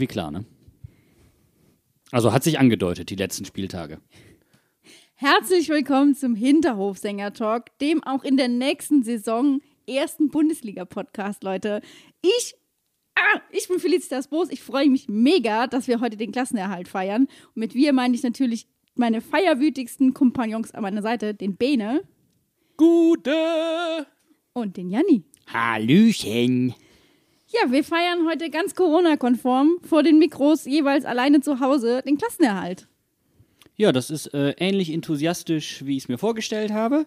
Irgendwie klar, ne? Also hat sich angedeutet, die letzten Spieltage. Herzlich willkommen zum Hinterhofsänger-Talk, dem auch in der nächsten Saison ersten Bundesliga-Podcast, Leute. Ich, ah, ich bin Felicitas Boos. Ich freue mich mega, dass wir heute den Klassenerhalt feiern. Und mit wir meine ich natürlich meine feierwütigsten Kompagnons an meiner Seite, den Bene Gute! und den Janni. Hallöchen! Ja, wir feiern heute ganz Corona-konform vor den Mikros jeweils alleine zu Hause den Klassenerhalt. Ja, das ist äh, ähnlich enthusiastisch, wie ich es mir vorgestellt habe.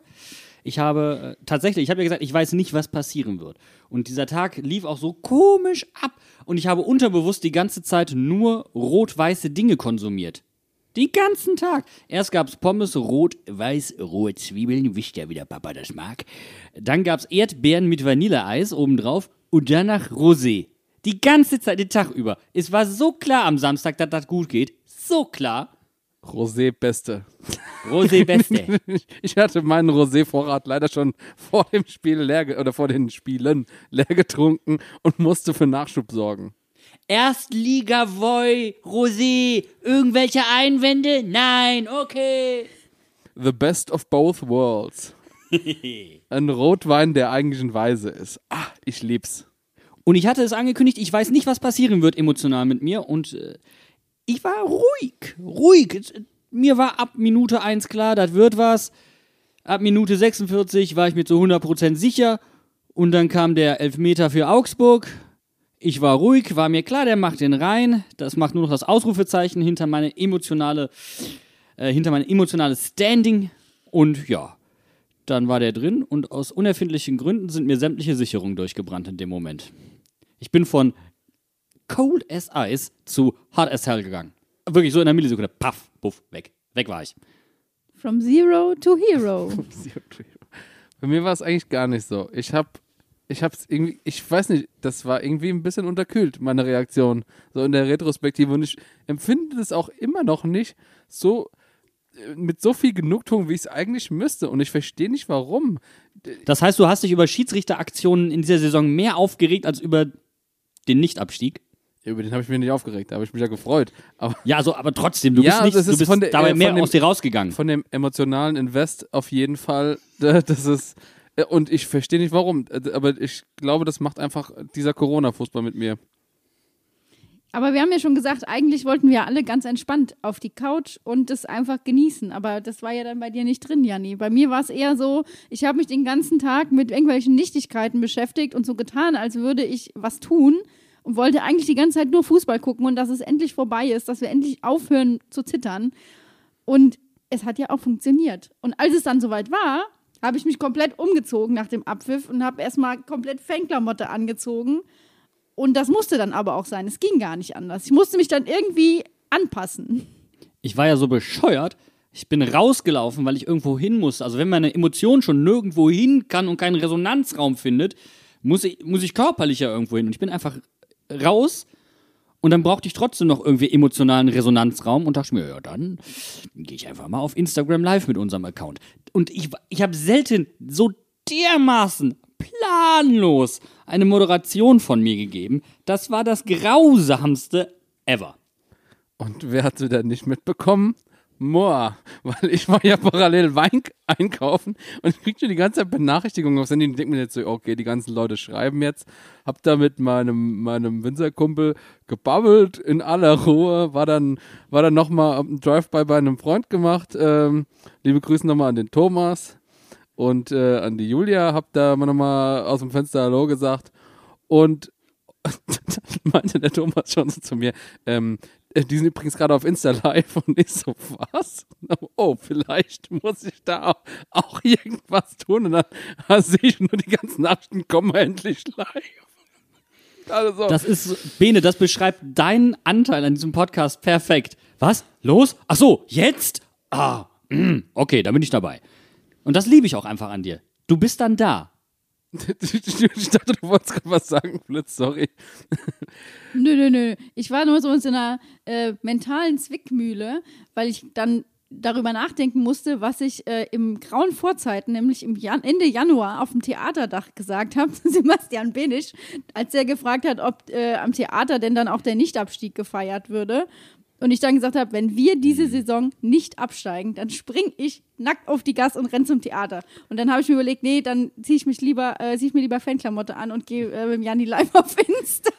Ich habe äh, tatsächlich, ich habe ja gesagt, ich weiß nicht, was passieren wird. Und dieser Tag lief auch so komisch ab. Und ich habe unterbewusst die ganze Zeit nur rot-weiße Dinge konsumiert. Den ganzen Tag. Erst gab es Pommes, rot, weiß, rohe Zwiebeln, wischt ja wieder Papa das mag. Dann gab es Erdbeeren mit Vanilleeis obendrauf und danach Rosé. Die ganze Zeit, den Tag über. Es war so klar am Samstag, dass das gut geht. So klar. Rosé Beste. Rosé Beste. Ich hatte meinen Rosé-Vorrat leider schon vor dem Spiel leer oder vor den Spielen leer getrunken und musste für Nachschub sorgen. Erstliga Voi, Rosé, irgendwelche Einwände? Nein, okay. The best of both worlds. Ein Rotwein, der eigentlich ein Weise ist. Ah, ich lieb's. Und ich hatte es angekündigt, ich weiß nicht, was passieren wird emotional mit mir und äh, ich war ruhig, ruhig. Äh, Mir war ab Minute 1 klar, das wird was. Ab Minute 46 war ich mir zu 100% sicher und dann kam der Elfmeter für Augsburg. Ich war ruhig, war mir klar, der macht den rein. Das macht nur noch das Ausrufezeichen hinter meine emotionale, äh, hinter mein emotionales Standing. Und ja, dann war der drin und aus unerfindlichen Gründen sind mir sämtliche Sicherungen durchgebrannt in dem Moment. Ich bin von cold as ice zu hard as hell gegangen. Wirklich so in einer Millisekunde. Paff, puff, weg. Weg war ich. From Zero to Hero. Bei mir war es eigentlich gar nicht so. Ich hab, ich hab's irgendwie, ich weiß nicht, das war irgendwie ein bisschen unterkühlt, meine Reaktion. So in der Retrospektive. Und ich empfinde das auch immer noch nicht so äh, mit so viel Genugtuung, wie ich es eigentlich müsste. Und ich verstehe nicht, warum. Das heißt, du hast dich über Schiedsrichteraktionen in dieser Saison mehr aufgeregt als über den Nichtabstieg. Über den habe ich mich nicht aufgeregt, da habe ich mich ja gefreut. Aber Ja, also, aber trotzdem, du Ja, bist, nicht, du ist bist von der- dabei äh, mehr dem- aus dir rausgegangen. von dem emotionalen Invest auf jeden Fall, das ist. äh, Und ich verstehe nicht warum, äh, aber ich glaube, das macht einfach dieser Corona-Fußball mit mir. Aber wir haben ja schon gesagt, eigentlich wollten wir alle ganz entspannt auf die Couch und das einfach genießen. Aber das war ja dann bei dir nicht drin, Janni. Bei mir war es eher so, ich habe mich den ganzen Tag mit irgendwelchen Nichtigkeiten beschäftigt und so getan, als würde ich was tun und wollte eigentlich die ganze Zeit nur Fußball gucken und dass es endlich vorbei ist, dass wir endlich aufhören zu zittern. Und es hat ja auch funktioniert. Und als es dann soweit war, habe ich mich komplett umgezogen nach dem Abpfiff und habe erstmal komplett Fanklamotte angezogen. Und das musste dann aber auch sein. Es ging gar nicht anders. Ich musste mich dann irgendwie anpassen. Ich war ja so bescheuert. Ich bin rausgelaufen, weil ich irgendwo hin musste. Also wenn meine Emotion schon nirgendwo hin kann und keinen Resonanzraum findet, muss ich, muss ich körperlich ja irgendwo hin. Und ich bin einfach raus und dann brauchte ich trotzdem noch irgendwie emotionalen Resonanzraum und dachte mir, ja, dann gehe ich einfach mal auf Instagram Live mit unserem Account. Und ich, ich habe selten so dermaßen planlos eine Moderation von mir gegeben. Das war das grausamste ever. Und wer hat sie denn nicht mitbekommen? Moa, weil ich war ja parallel Wein einkaufen und ich kriegte die ganze Zeit Benachrichtigungen aufs Handy und denke mir jetzt so, okay, die ganzen Leute schreiben jetzt. Hab da mit meinem, meinem Winzerkumpel gebabbelt in aller Ruhe, war dann, war dann nochmal ein Drive-By bei einem Freund gemacht. Ähm, liebe Grüße nochmal an den Thomas. Und äh, an die Julia, hab da mal nochmal aus dem Fenster Hallo gesagt und dann meinte der Thomas schon so zu mir, ähm, äh, die sind übrigens gerade auf Insta live und ich so, was? Oh, vielleicht muss ich da auch, irgendwas tun und dann sehe ich nur die ganzen Nachrichten, kommen endlich live. Also, Das ist, Bene, das beschreibt deinen Anteil an diesem Podcast perfekt. Was? Los? Ach so, jetzt? Ah, mm, okay, da bin ich dabei. Und das liebe ich auch einfach an dir. Du bist dann da. ich dachte, du wolltest gerade was sagen, Blitz, sorry. Nö, nö, nö. Ich war nur so in einer äh, mentalen Zwickmühle, weil ich dann darüber nachdenken musste, was ich äh, im grauen Vorzeiten, nämlich im Jan Ende Januar auf dem Theaterdach gesagt habe, zu Sebastian Benisch, als er gefragt hat, ob äh, am Theater denn dann auch der Nichtabstieg gefeiert würde. Und ich dann gesagt habe, wenn wir diese Saison nicht absteigen, dann spring ich nackt auf die Gas und renn zum Theater. Und dann habe ich mir überlegt, nee, dann ziehe ich mich lieber, äh, zieh ich mir lieber Fanklamotte an und gehe äh, mit Janni live auf Insta.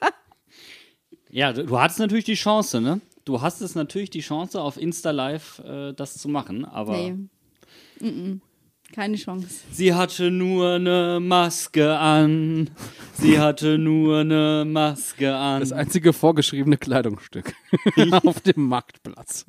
Ja, du, du hattest natürlich die Chance, ne? Du hast es natürlich die Chance, auf Insta Live äh, das zu machen, aber. Nee. Mm -mm. Keine Chance. Sie hatte nur eine Maske an. Sie hatte nur eine Maske an. Das einzige vorgeschriebene Kleidungsstück auf dem Marktplatz.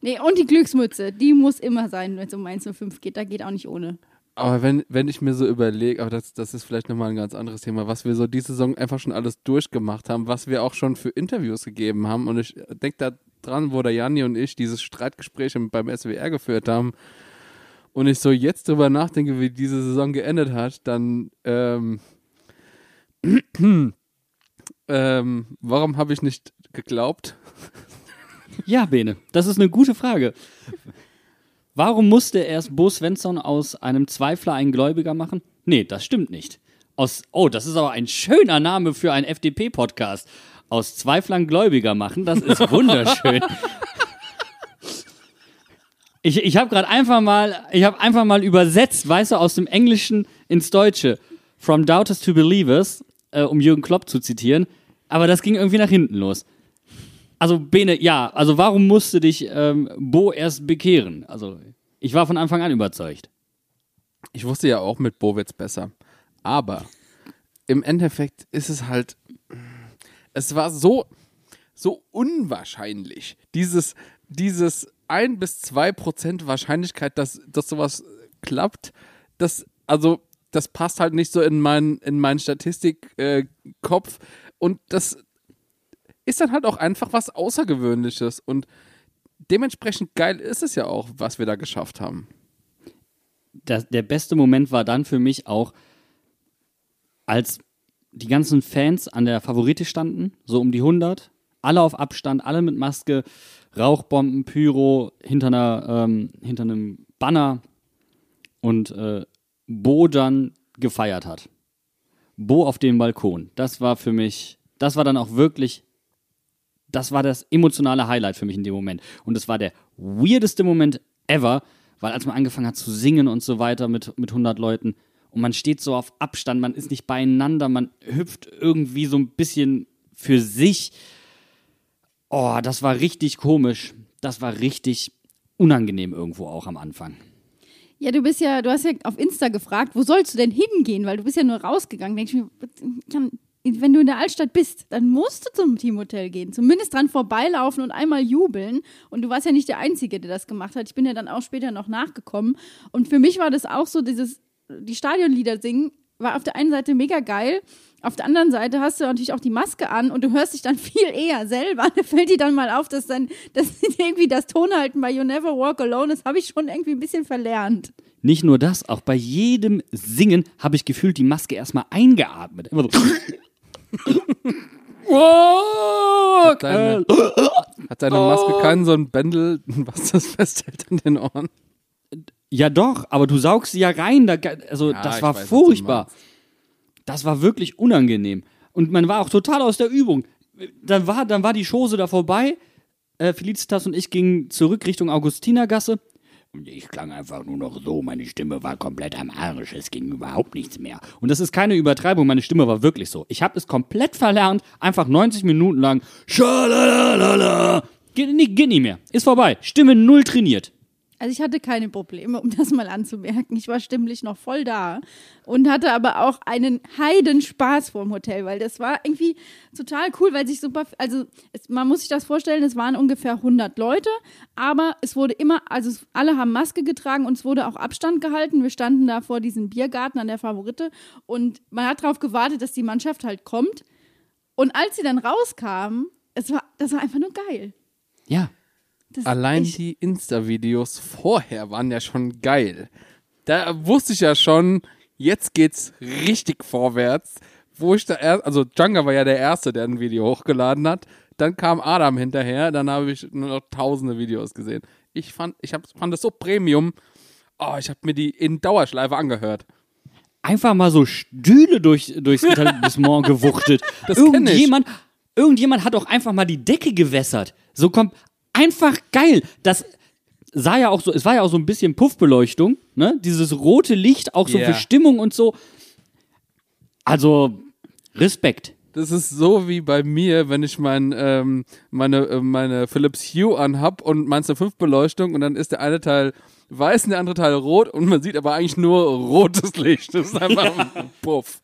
Nee, und die Glücksmütze, die muss immer sein, wenn es um 105 geht. Da geht auch nicht ohne. Aber wenn, wenn ich mir so überlege, aber das, das ist vielleicht nochmal ein ganz anderes Thema, was wir so diese Saison einfach schon alles durchgemacht haben, was wir auch schon für Interviews gegeben haben. Und ich denke da dran, wo der Janni und ich dieses Streitgespräch beim SWR geführt haben. Und ich so jetzt drüber nachdenke, wie diese Saison geendet hat, dann ähm, ähm, warum habe ich nicht geglaubt? Ja, Bene, das ist eine gute Frage. Warum musste erst Bo Svensson aus einem Zweifler einen Gläubiger machen? Nee, das stimmt nicht. Aus, oh, das ist aber ein schöner Name für einen FDP-Podcast. Aus Zweiflern Gläubiger machen, das ist wunderschön. Ich, ich habe gerade einfach mal, ich habe einfach mal übersetzt, weißt du, aus dem Englischen ins Deutsche. From Doubters to Believers, äh, um Jürgen Klopp zu zitieren. Aber das ging irgendwie nach hinten los. Also, Bene, ja, also warum musste dich ähm, Bo erst bekehren? Also, ich war von Anfang an überzeugt. Ich wusste ja auch mit Bowitz besser. Aber im Endeffekt ist es halt, es war so, so unwahrscheinlich. Dieses, dieses 1 bis 2 Prozent Wahrscheinlichkeit, dass, dass sowas klappt, das, also, das passt halt nicht so in meinen, in meinen Statistikkopf. Äh, und das ist dann halt auch einfach was Außergewöhnliches. Und dementsprechend geil ist es ja auch, was wir da geschafft haben. Das, der beste Moment war dann für mich auch, als die ganzen Fans an der Favorite standen, so um die 100, alle auf Abstand, alle mit Maske, Rauchbomben, Pyro, hinter, einer, ähm, hinter einem Banner und äh, Bo dann gefeiert hat. Bo auf dem Balkon. Das war für mich, das war dann auch wirklich, das war das emotionale Highlight für mich in dem Moment. Und es war der weirdeste Moment ever, weil als man angefangen hat zu singen und so weiter mit, mit 100 Leuten und man steht so auf Abstand, man ist nicht beieinander, man hüpft irgendwie so ein bisschen für sich. Oh, das war richtig komisch. Das war richtig unangenehm irgendwo auch am Anfang. Ja, du bist ja, du hast ja auf Insta gefragt, wo sollst du denn hingehen? Weil du bist ja nur rausgegangen. Denk ich mir, kann, wenn du in der Altstadt bist, dann musst du zum Teamhotel gehen. Zumindest dran vorbeilaufen und einmal jubeln. Und du warst ja nicht der Einzige, der das gemacht hat. Ich bin ja dann auch später noch nachgekommen. Und für mich war das auch so, dieses, die Stadionlieder singen, war auf der einen Seite mega geil. Auf der anderen Seite hast du natürlich auch die Maske an und du hörst dich dann viel eher selber. Da fällt dir dann mal auf, dass dann dass irgendwie das Tonhalten bei You Never Walk Alone, das habe ich schon irgendwie ein bisschen verlernt. Nicht nur das, auch bei jedem Singen habe ich gefühlt die Maske erstmal eingeatmet. Immer so. Hat deine, hat deine Maske keinen so ein Bändel, was das festhält an den Ohren? Ja, doch, aber du saugst sie ja rein. Da, also, Ja, das war weiß, furchtbar. Das war wirklich unangenehm. Und man war auch total aus der Übung. Dann war, dann war die Chose da vorbei. Äh, Felicitas und ich gingen zurück Richtung Augustinergasse. Und ich klang einfach nur noch so. Meine Stimme war komplett am Arsch. Es ging überhaupt nichts mehr. Und das ist keine Übertreibung. Meine Stimme war wirklich so. Ich habe es komplett verlernt. Einfach 90 Minuten lang. Schalalala. Geht, nee, geht nicht mehr. Ist vorbei. Stimme null trainiert. Also ich hatte keine Probleme, um das mal anzumerken. Ich war stimmlich noch voll da und hatte aber auch einen Heidenspaß vor dem Hotel, weil das war irgendwie total cool, weil sich super, also es, man muss sich das vorstellen, es waren ungefähr 100 Leute, aber es wurde immer, also es, alle haben Maske getragen und es wurde auch Abstand gehalten. Wir standen da vor diesem Biergarten an der Favorite und man hat darauf gewartet, dass die Mannschaft halt kommt. Und als sie dann rauskamen, es war, das war einfach nur geil. Ja. Das, Allein die Insta-Videos vorher waren ja schon geil. Da wusste ich ja schon, jetzt geht's richtig vorwärts. Wo ich da erst, also Django war ja der Erste, der ein Video hochgeladen hat. Dann kam Adam hinterher, dann habe ich nur noch tausende Videos gesehen. Ich fand, ich hab, fand das so Premium. Oh, ich habe mir die in Dauerschleife angehört. Einfach mal so Stühle durch, durchs Etablissement gewuchtet. Das irgendjemand, irgendjemand hat auch einfach mal die Decke gewässert. So kommt einfach geil. Das sah ja auch so, es war ja auch so ein bisschen Puffbeleuchtung, ne? Dieses rote Licht, auch so Ja. für Stimmung und so. Also, Respekt. Das ist so wie bei mir, wenn ich mein, ähm, meine, äh, meine Philips Hue anhab und meinst eine 5 Beleuchtung und dann ist der eine Teil weiß und der andere Teil rot und man sieht aber eigentlich nur rotes Licht. Das ist einfach ein Puff.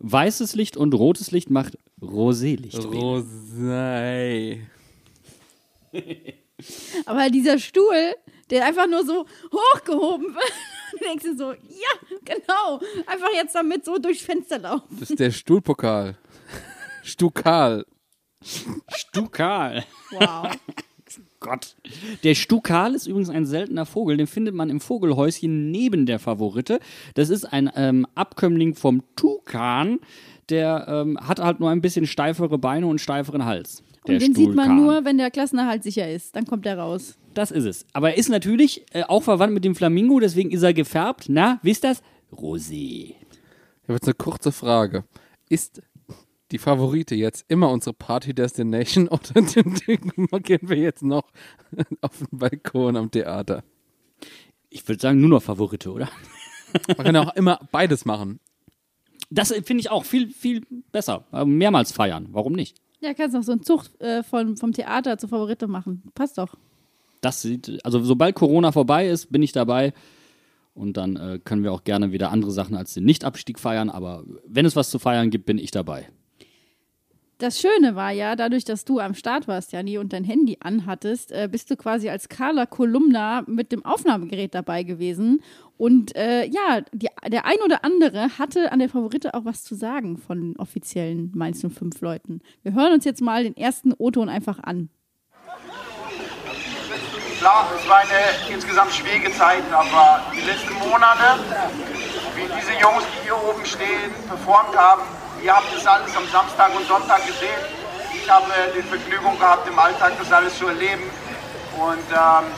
Weißes Licht und rotes Licht macht Rosélicht. Rosé. aber dieser Stuhl, der einfach nur so hochgehoben wird, du denkst dir so, ja, genau, einfach jetzt damit so durchs Fenster laufen. Das ist der Stuhlpokal. Stukal. Stukal. Wow. Gott. Der Stukal ist übrigens ein seltener Vogel, den findet man im Vogelhäuschen neben der Favorite. Das ist ein ähm, Abkömmling vom Tukan. Der ähm, hat halt nur ein bisschen steifere Beine und steiferen Hals. Der Und den sieht man Stuhlkahn. nur, wenn der Klassenerhalt sicher ist. Dann kommt er raus. Das ist es. Aber er ist natürlich äh, auch verwandt mit dem Flamingo, deswegen ist er gefärbt. Na, wisst das? Rosé. Ich habe jetzt eine kurze Frage. Ist die Favorite jetzt immer unsere Party Destination oder gehen wir jetzt noch auf den Balkon am Theater? Ich würde sagen, nur noch Favorite, oder? Man kann ja auch immer beides machen. Das äh, finde ich auch viel, viel besser. Äh, mehrmals feiern. Warum nicht? Ja, kannst noch so einen Zug äh, von, vom Theater zur Favorite machen. Passt doch. Das sieht, also sobald Corona vorbei ist, bin ich dabei. Und dann äh, können wir auch gerne wieder andere Sachen als den Nichtabstieg feiern. Aber wenn es was zu feiern gibt, bin ich dabei. Das Schöne war ja, dadurch, dass du am Start warst, Jani, und dein Handy anhattest, äh, bist du quasi als Carla Kolumna mit dem Aufnahmegerät dabei gewesen. Und äh, ja, die, der ein oder andere hatte an der Favorite auch was zu sagen von offiziellen Mainz 05 Leuten. Wir hören uns jetzt mal den ersten O-Ton einfach an. Klar, es war eine insgesamt schwierige Zeit, aber die letzten Monate, wie diese Jungs, die hier oben stehen, performt haben, ihr habt das alles am Samstag und Sonntag gesehen. Ich habe die Vergnügung gehabt, im Alltag das alles zu erleben. Und ähm,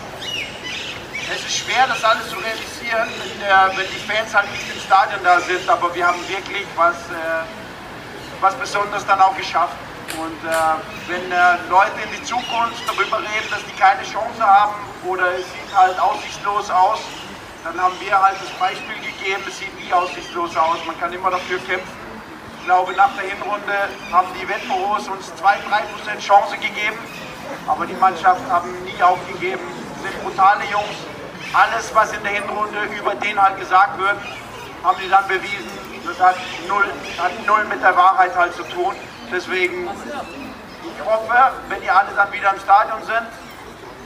es ist schwer, das alles zu realisieren, wenn, der, wenn die Fans halt nicht im Stadion da sind. Aber wir haben wirklich was, äh, was Besonderes dann auch geschafft. Und äh, wenn äh, Leute in die Zukunft darüber reden, dass die keine Chance haben oder es sieht halt aussichtslos aus, dann haben wir halt das Beispiel gegeben, es sieht nie aussichtslos aus. Man kann immer dafür kämpfen. Ich glaube, nach der Hinrunde haben die Wettbüros uns 2-3% Chance gegeben, aber die Mannschaften haben nie aufgegeben, sind brutale Jungs. Alles, was in der Hinrunde über den halt gesagt wird, haben die dann bewiesen. Das hat null, hat null mit der Wahrheit halt zu tun. Deswegen, ich hoffe, wenn ihr alle dann wieder im Stadion sind,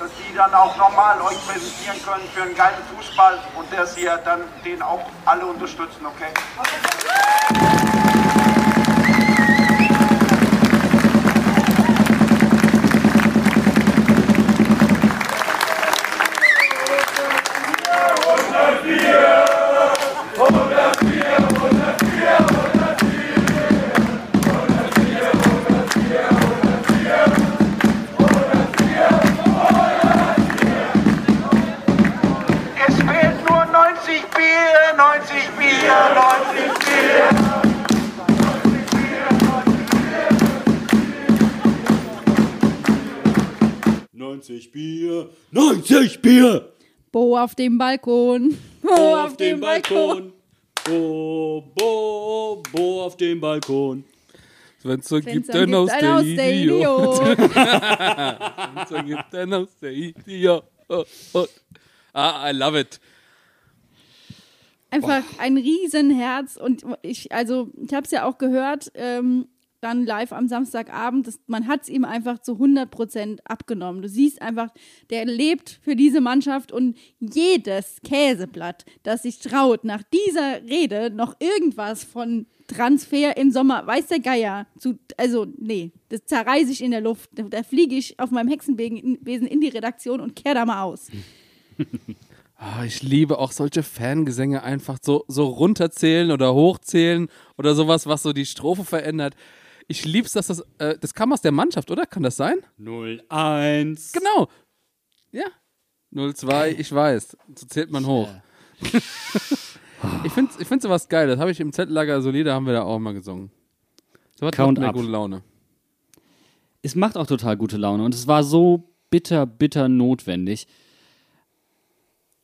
dass die dann auch nochmal euch präsentieren können für einen geilen Fußball und dass ihr dann den auch alle unterstützen, okay? Auf dem Balkon. Bo auf, dem Balkon. Bo, Bo, Bo auf dem Balkon. Wenn's so gibt, Fenster dann aus gibt der ein aus der Idiot. So gibt, dann aus der Idiot. Oh, oh. Ah, I love it. Einfach ein Riesenherz und ich, also ich habe es ja auch gehört, ähm, dann live am Samstagabend, das, man hat es ihm einfach zu 100 Prozent abgenommen. Du siehst einfach, der lebt für diese Mannschaft und jedes Käseblatt, das sich traut, nach dieser Rede noch irgendwas von Transfer im Sommer, weiß der Geier, zu, also nee, das zerreiße ich in der Luft. Da, da fliege ich auf meinem Hexenwesen in die Redaktion und kehr da mal aus. Ah, ich liebe auch solche Fangesänge einfach so, so runterzählen oder hochzählen oder sowas, was so die Strophe verändert. Ich lieb's, dass das, äh, das kam aus der Mannschaft, oder? Kann das sein? 0-1. Genau. Ja. 0-2, ich weiß. So zählt man hoch. ich finde ich find sowas geil. Das habe ich im Zeltlager solide, haben wir da auch mal gesungen. So hat Count mir up. gute Laune. Es macht auch total gute Laune und es war so bitter, bitter notwendig.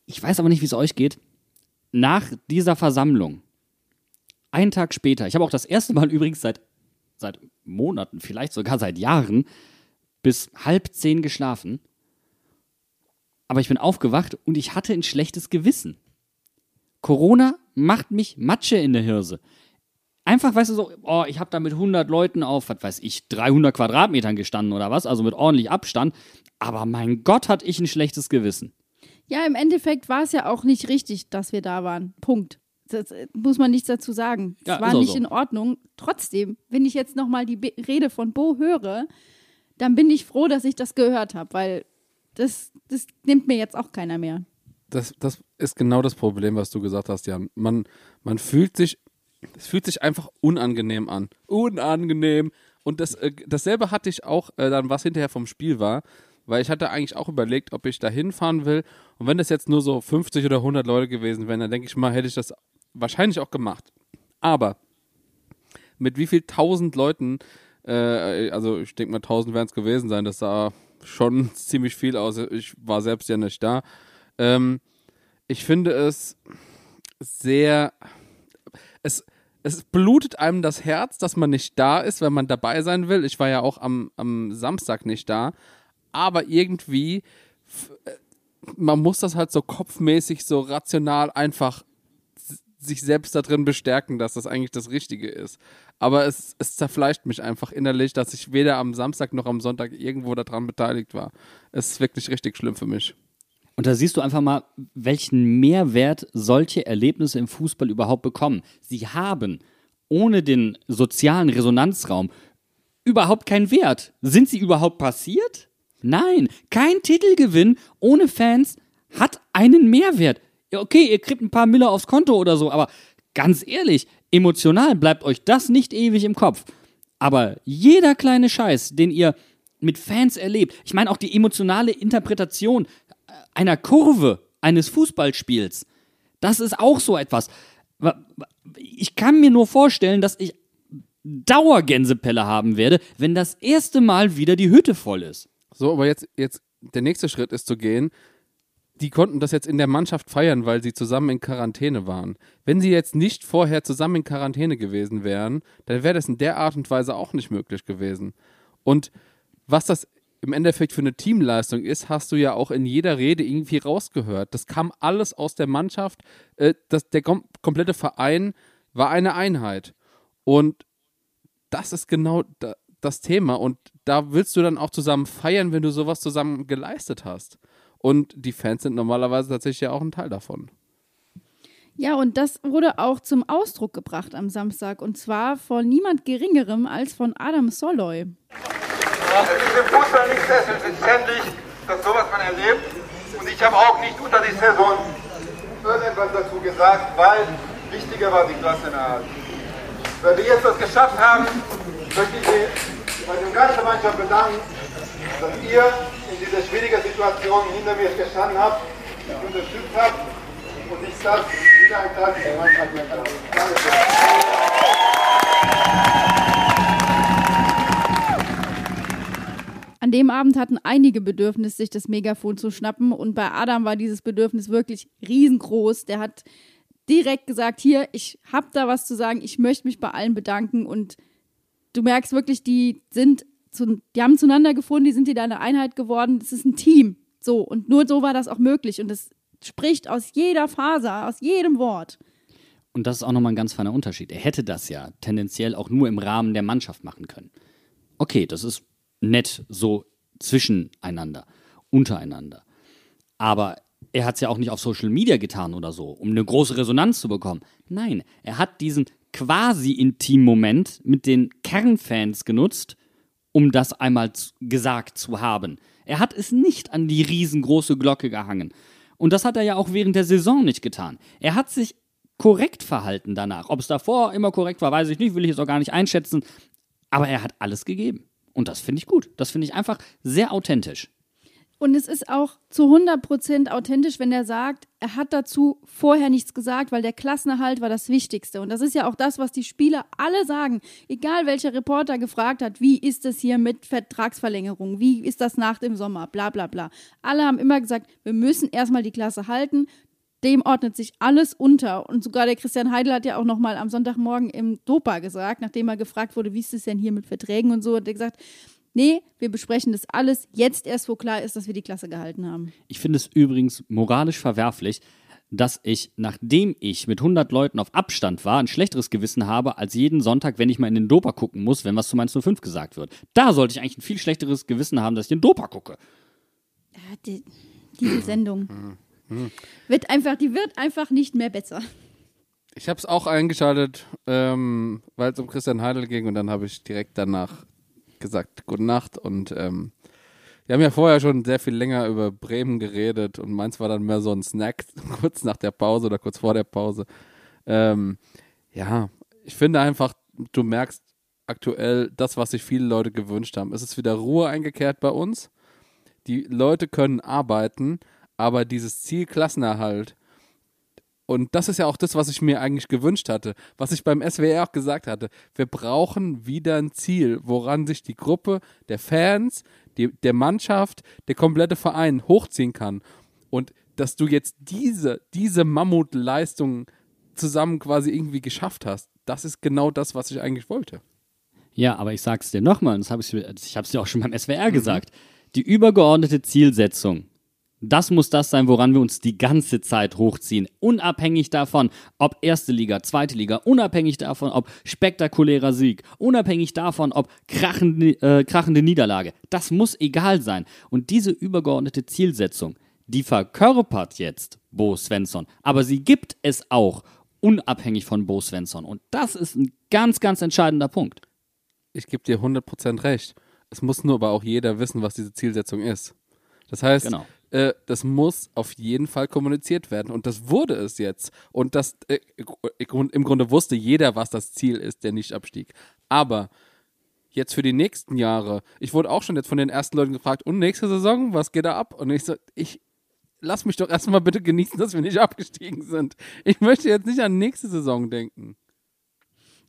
Ich weiß aber nicht, wie es euch geht. Nach dieser Versammlung, einen Tag später, ich habe auch das erste Mal übrigens seit, seit Monaten, vielleicht sogar seit Jahren, bis halb zehn geschlafen. Aber ich bin aufgewacht und ich hatte ein schlechtes Gewissen. Corona macht mich Matsche in der Hirse. Einfach, weißt du, so, oh, ich habe da mit 100 Leuten auf, was weiß ich, 300 Quadratmetern gestanden oder was, also mit ordentlich Abstand. Aber mein Gott, hatte ich ein schlechtes Gewissen. Ja, im Endeffekt war es ja auch nicht richtig, dass wir da waren. Punkt. Das äh, muss man nichts dazu sagen. Es Ja, war nicht so. in Ordnung. Trotzdem, wenn ich jetzt nochmal die Be Rede von Bo höre, dann bin ich froh, dass ich das gehört habe, weil das, das nimmt mir jetzt auch keiner mehr. Das, das ist genau das Problem, was du gesagt hast, Jan. Man, man fühlt sich, es fühlt sich einfach unangenehm an. Unangenehm. Und das, äh, dasselbe hatte ich auch äh, dann, was hinterher vom Spiel war, weil ich hatte eigentlich auch überlegt, ob ich da hinfahren will. Und wenn das jetzt nur so 50 oder 100 Leute gewesen wären, dann denke ich mal, hätte ich das wahrscheinlich auch gemacht. Aber mit wie viel tausend Leuten, äh, also ich denke mal, tausend werden es gewesen sein, das sah schon ziemlich viel aus. Ich war selbst ja nicht da. Ähm, ich finde es sehr. Es, es blutet einem das Herz, dass man nicht da ist, wenn man dabei sein will. Ich war ja auch am, am Samstag nicht da. Aber irgendwie, äh, man muss das halt so kopfmäßig, so rational einfach sich selbst da drin bestärken, dass das eigentlich das Richtige ist. Aber es, es zerfleischt mich einfach innerlich, dass ich weder am Samstag noch am Sonntag irgendwo daran beteiligt war. Es ist wirklich richtig schlimm für mich. Und da siehst du einfach mal, welchen Mehrwert solche Erlebnisse im Fußball überhaupt bekommen. Sie haben ohne den sozialen Resonanzraum überhaupt keinen Wert. Sind sie überhaupt passiert? Nein, kein Titelgewinn ohne Fans hat einen Mehrwert. Okay, ihr kriegt ein paar Miller aufs Konto oder so, aber ganz ehrlich, emotional bleibt euch das nicht ewig im Kopf. Aber jeder kleine Scheiß, den ihr mit Fans erlebt, ich meine auch die emotionale Interpretation einer Kurve eines Fußballspiels, das ist auch so etwas. Wa- wa- Ich kann mir nur vorstellen, dass ich Dauergänsepelle haben werde, wenn das erste Mal wieder die Hütte voll ist. So, aber jetzt, jetzt, der nächste Schritt ist zu gehen. Die konnten das jetzt in der Mannschaft feiern, weil sie zusammen in Quarantäne waren. Wenn sie jetzt nicht vorher zusammen in Quarantäne gewesen wären, dann wäre das in der Art und Weise auch nicht möglich gewesen. Und was das im Endeffekt für eine Teamleistung ist, hast du ja auch in jeder Rede irgendwie rausgehört. Das kam alles aus der Mannschaft. Äh, das, der kom komplette Verein war eine Einheit. Und das ist genau da, das Thema. Und da willst du dann auch zusammen feiern, wenn du sowas zusammen geleistet hast. Und die Fans sind normalerweise tatsächlich ja auch ein Teil davon. Ja, und das wurde auch zum Ausdruck gebracht am Samstag und zwar von niemand Geringerem als von Adam Soloy. Es ist im Fußball nicht selbstverständlich, dass sowas man erlebt. Und ich habe auch nicht unter die Saison irgendetwas dazu gesagt, weil wichtiger war die Klassenerhalt. Wenn wir jetzt das geschafft haben, möchte ich mich bei der ganzen Mannschaft bedanken, dass ihr in dieser schwierigen Situation hinter mir gestanden habt, unterstützt habt und ich das wieder ein Tag der Mannschaft mehr kann. An dem Abend hatten einige Bedürfnis, sich das Megafon zu schnappen und bei Adam war dieses Bedürfnis wirklich riesengroß. Der hat direkt gesagt, hier, ich hab da was zu sagen, ich möchte mich bei allen bedanken und du merkst wirklich, die sind, zu, die haben zueinander gefunden, die sind wieder eine Einheit geworden, das ist ein Team. So, und nur so war das auch möglich und das spricht aus jeder Faser, aus jedem Wort. Und das ist auch nochmal ein ganz feiner Unterschied. Er hätte das ja tendenziell auch nur im Rahmen der Mannschaft machen können. Okay, das ist nett so zwischeneinander, untereinander. Aber er hat es ja auch nicht auf Social Media getan oder so, um eine große Resonanz zu bekommen. Nein, er hat diesen quasi intimen Moment mit den Kernfans genutzt, um das einmal gesagt zu haben. Er hat es nicht an die riesengroße Glocke gehangen. Und das hat er ja auch während der Saison nicht getan. Er hat sich korrekt verhalten danach. Ob es davor immer korrekt war, weiß ich nicht, will ich jetzt auch gar nicht einschätzen. Aber er hat alles gegeben. Und das finde ich gut. Das finde ich einfach sehr authentisch. Und es ist auch zu 100% authentisch, wenn er sagt, er hat dazu vorher nichts gesagt, weil der Klassenerhalt war das Wichtigste. Und das ist ja auch das, was die Spieler alle sagen. Egal welcher Reporter gefragt hat, wie ist es hier mit Vertragsverlängerung, wie ist das nach dem Sommer, bla bla bla. Alle haben immer gesagt, wir müssen erstmal die Klasse halten. Dem ordnet sich alles unter. Und sogar der Christian Heidel hat ja auch nochmal am Sonntagmorgen im Dopa gesagt, nachdem er gefragt wurde, wie ist es denn hier mit Verträgen und so, hat er gesagt, Nee, wir besprechen das alles jetzt erst, wo klar ist, dass wir die Klasse gehalten haben. Ich finde es übrigens moralisch verwerflich, dass ich, nachdem ich mit 100 Leuten auf Abstand war, ein schlechteres Gewissen habe, als jeden Sonntag, wenn ich mal in den Dopa gucken muss, wenn was zu Mainz 05 gesagt wird. Da sollte ich eigentlich ein viel schlechteres Gewissen haben, dass ich den Dopa gucke. Ja, die, diese Sendung wird einfach, die wird einfach nicht mehr besser. Ich habe es auch eingeschaltet, ähm, weil es um Christian Heidel ging und dann habe ich direkt danach gesagt, gute Nacht und ähm, wir haben ja vorher schon sehr viel länger über Bremen geredet und meins war dann mehr so ein Snack kurz nach der Pause oder kurz vor der Pause. Ähm, ja, ich finde einfach, du merkst aktuell das, was sich viele Leute gewünscht haben. Es ist wieder Ruhe eingekehrt bei uns. Die Leute können arbeiten, aber dieses Ziel Klassenerhalt und das ist ja auch das, was ich mir eigentlich gewünscht hatte, was ich beim SWR auch gesagt hatte. Wir brauchen wieder ein Ziel, woran sich die Gruppe der Fans, die, der Mannschaft, der komplette Verein hochziehen kann. Und dass du jetzt diese, diese Mammutleistung zusammen quasi irgendwie geschafft hast, das ist genau das, was ich eigentlich wollte. Ja, aber ich sag's dir nochmal, das hab ich, ich habe es dir auch schon beim SWR mhm. gesagt. Die übergeordnete Zielsetzung das muss das sein, woran wir uns die ganze Zeit hochziehen. Unabhängig davon, ob erste Liga, zweite Liga, unabhängig davon, ob spektakulärer Sieg, unabhängig davon, ob krachende, äh, krachende Niederlage. Das muss egal sein. Und diese übergeordnete Zielsetzung, die verkörpert jetzt Bo Svensson. Aber sie gibt es auch unabhängig von Bo Svensson. Und das ist ein ganz, ganz entscheidender Punkt. Ich gebe dir 100% recht. Es muss nur aber auch jeder wissen, was diese Zielsetzung ist. Das heißt, genau äh, das muss auf jeden Fall kommuniziert werden. Und das wurde es jetzt. Und das äh, im Grunde wusste jeder, was das Ziel ist, der Nichtabstieg. Aber jetzt für die nächsten Jahre, ich wurde auch schon jetzt von den ersten Leuten gefragt, und nächste Saison, was geht da ab? Und ich so, ich lass mich doch erstmal bitte genießen, dass wir nicht abgestiegen sind. Ich möchte jetzt nicht an nächste Saison denken.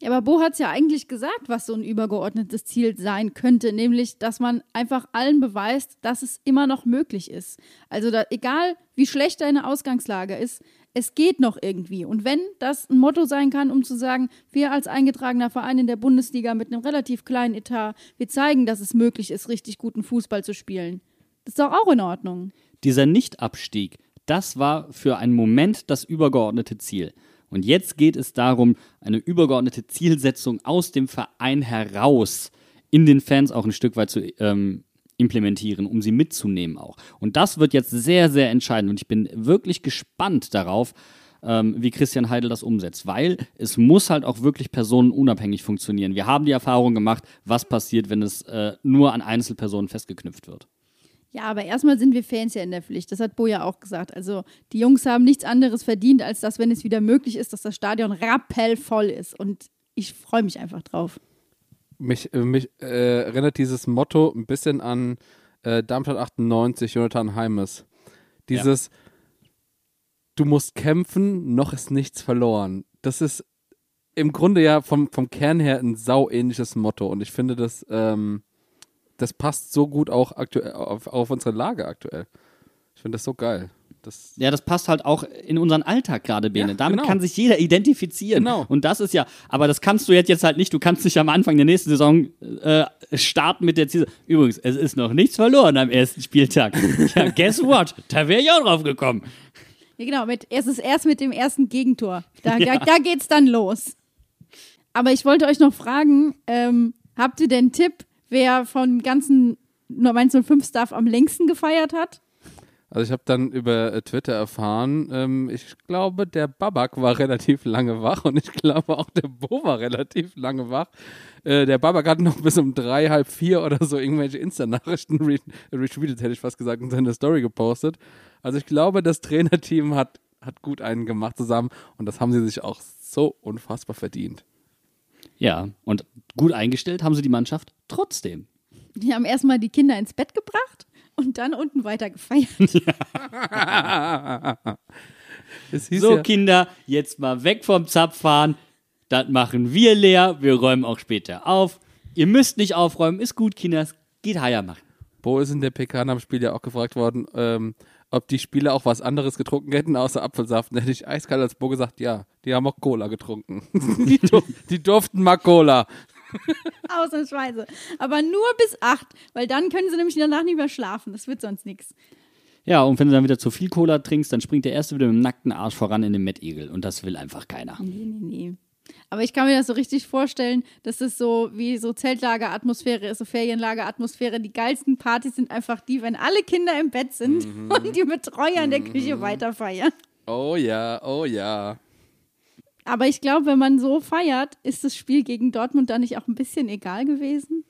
Ja, aber Bo hat es ja eigentlich gesagt, was so ein übergeordnetes Ziel sein könnte, nämlich, dass man einfach allen beweist, dass es immer noch möglich ist. Also da, egal, wie schlecht deine Ausgangslage ist, es geht noch irgendwie. Und wenn das ein Motto sein kann, um zu sagen, wir als eingetragener Verein in der Bundesliga mit einem relativ kleinen Etat, wir zeigen, dass es möglich ist, richtig guten Fußball zu spielen. Das ist doch auch in Ordnung. Dieser Nichtabstieg, das war für einen Moment das übergeordnete Ziel. Und jetzt geht es darum, eine übergeordnete Zielsetzung aus dem Verein heraus in den Fans auch ein Stück weit zu ähm, implementieren, um sie mitzunehmen auch. Und das wird jetzt sehr, sehr entscheidend. Und ich bin wirklich gespannt darauf, ähm, wie Christian Heidel das umsetzt, weil es muss halt auch wirklich personenunabhängig funktionieren. Wir haben die Erfahrung gemacht, was passiert, wenn es äh, nur an Einzelpersonen festgeknüpft wird. Ja, aber erstmal sind wir Fans ja in der Pflicht. Das hat Bo ja auch gesagt. Also die Jungs haben nichts anderes verdient, als dass, wenn es wieder möglich ist, dass das Stadion rappellvoll ist. Und ich freue mich einfach drauf. Mich, äh, mich äh, erinnert dieses Motto ein bisschen an äh, Darmstadt 98, Jonathan Heimes. Dieses, ja. du musst kämpfen, noch ist nichts verloren. Das ist im Grunde ja vom, vom Kern her ein sauähnliches Motto. Und ich finde das... Ähm, das passt so gut auch aktuell auf, auf unsere Lage aktuell. Ich finde das so geil. Das ja, das passt halt auch in unseren Alltag gerade, Bene. Ja, Damit genau. kann sich jeder identifizieren. Genau. Und das ist ja, aber das kannst du jetzt, jetzt halt nicht. Du kannst dich am Anfang der nächsten Saison äh, starten mit der Ziel. Übrigens, es ist noch nichts verloren am ersten Spieltag. ja, guess what? Da wäre ich auch drauf gekommen. Ja, genau, mit, es ist erst mit dem ersten Gegentor. Da, da, da geht's dann los. Aber ich wollte euch noch fragen, ähm, habt ihr denn einen Tipp, wer von ganzen 1905 Staff am längsten gefeiert hat? Also ich habe dann über äh, Twitter erfahren, ähm, ich glaube, der Babak war relativ lange wach und ich glaube auch der Bo war relativ lange wach. Äh, der Babak hat noch bis um drei, halb vier oder so irgendwelche Insta-Nachrichten re retweetet, hätte ich fast gesagt, in seine Story gepostet. Also ich glaube, das Trainerteam hat, hat gut einen gemacht zusammen und das haben sie sich auch so unfassbar verdient. Ja, und gut eingestellt haben sie die Mannschaft trotzdem. Die haben erstmal die Kinder ins Bett gebracht und dann unten weiter gefeiert. Es hieß So, ja, Kinder, jetzt mal weg vom Zapfhahn. Das machen wir leer. Wir räumen auch später auf. Ihr müsst nicht aufräumen. Ist gut, Kinder. Es Geht Haier machen. Bo ist in der PK dem Spiel ja auch gefragt worden, ähm, ob die Spieler auch was anderes getrunken hätten außer Apfelsaft. Und da hätte ich eiskalt als Bo gesagt, ja, die haben auch Cola getrunken. die, dur die durften mal Cola. Ausnahmsweise. Aber nur bis acht, weil dann können sie nämlich danach nicht mehr schlafen. Das wird sonst nichts. Ja, und wenn du dann wieder zu viel Cola trinkst, dann springt der Erste wieder mit dem nackten Arsch voran in den Mettigel. Und das will einfach keiner. Nee, nee, nee. Aber ich kann mir das so richtig vorstellen, dass es so wie so Zeltlageratmosphäre ist, so Ferienlageratmosphäre. Die geilsten Partys sind einfach die, wenn alle Kinder im Bett sind und die Betreuer in der Küche weiter feiern. Oh ja, oh ja. Aber ich glaube, wenn man so feiert, ist das Spiel gegen Dortmund dann nicht auch ein bisschen egal gewesen?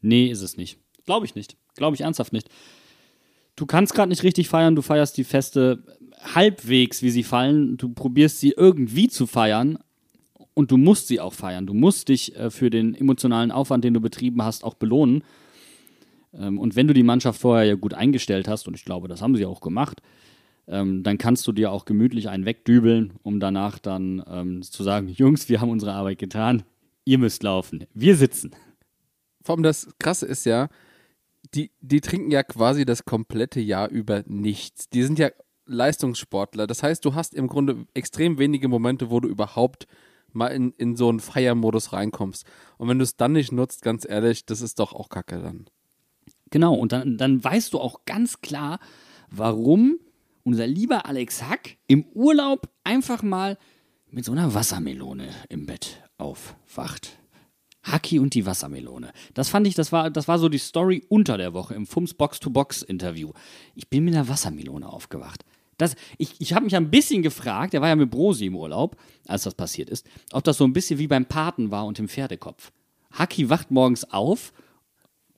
Nee, ist es nicht. Glaube ich nicht. Glaube ich ernsthaft nicht. Du kannst gerade nicht richtig feiern, du feierst die Feste halbwegs, wie sie fallen. Du probierst sie irgendwie zu feiern und du musst sie auch feiern. Du musst dich äh, für den emotionalen Aufwand, den du betrieben hast, auch belohnen. Ähm, und wenn du die Mannschaft vorher ja gut eingestellt hast, und ich glaube, das haben sie auch gemacht, ähm, dann kannst du dir auch gemütlich einen wegdübeln, um danach dann ähm, zu sagen, Jungs, wir haben unsere Arbeit getan, ihr müsst laufen, wir sitzen. Vor allem das Krasse ist ja, die, die trinken ja quasi das komplette Jahr über nichts. Die sind ja Leistungssportler. Das heißt, du hast im Grunde extrem wenige Momente, wo du überhaupt mal in, in so einen Feiermodus reinkommst. Und wenn du es dann nicht nutzt, ganz ehrlich, das ist doch auch Kacke dann. Genau, und dann, dann weißt du auch ganz klar, warum unser lieber Alex Hack im Urlaub einfach mal mit so einer Wassermelone im Bett aufwacht. Haki und die Wassermelone. Das fand ich, das war, das war so die Story unter der Woche im Fums Box-to-Box-Interview. Ich bin mit einer Wassermelone aufgewacht. Das, ich ich habe mich ein bisschen gefragt, der war ja mit Brosi im Urlaub, als das passiert ist, ob das so ein bisschen wie beim Paten war und dem Pferdekopf. Haki wacht morgens auf,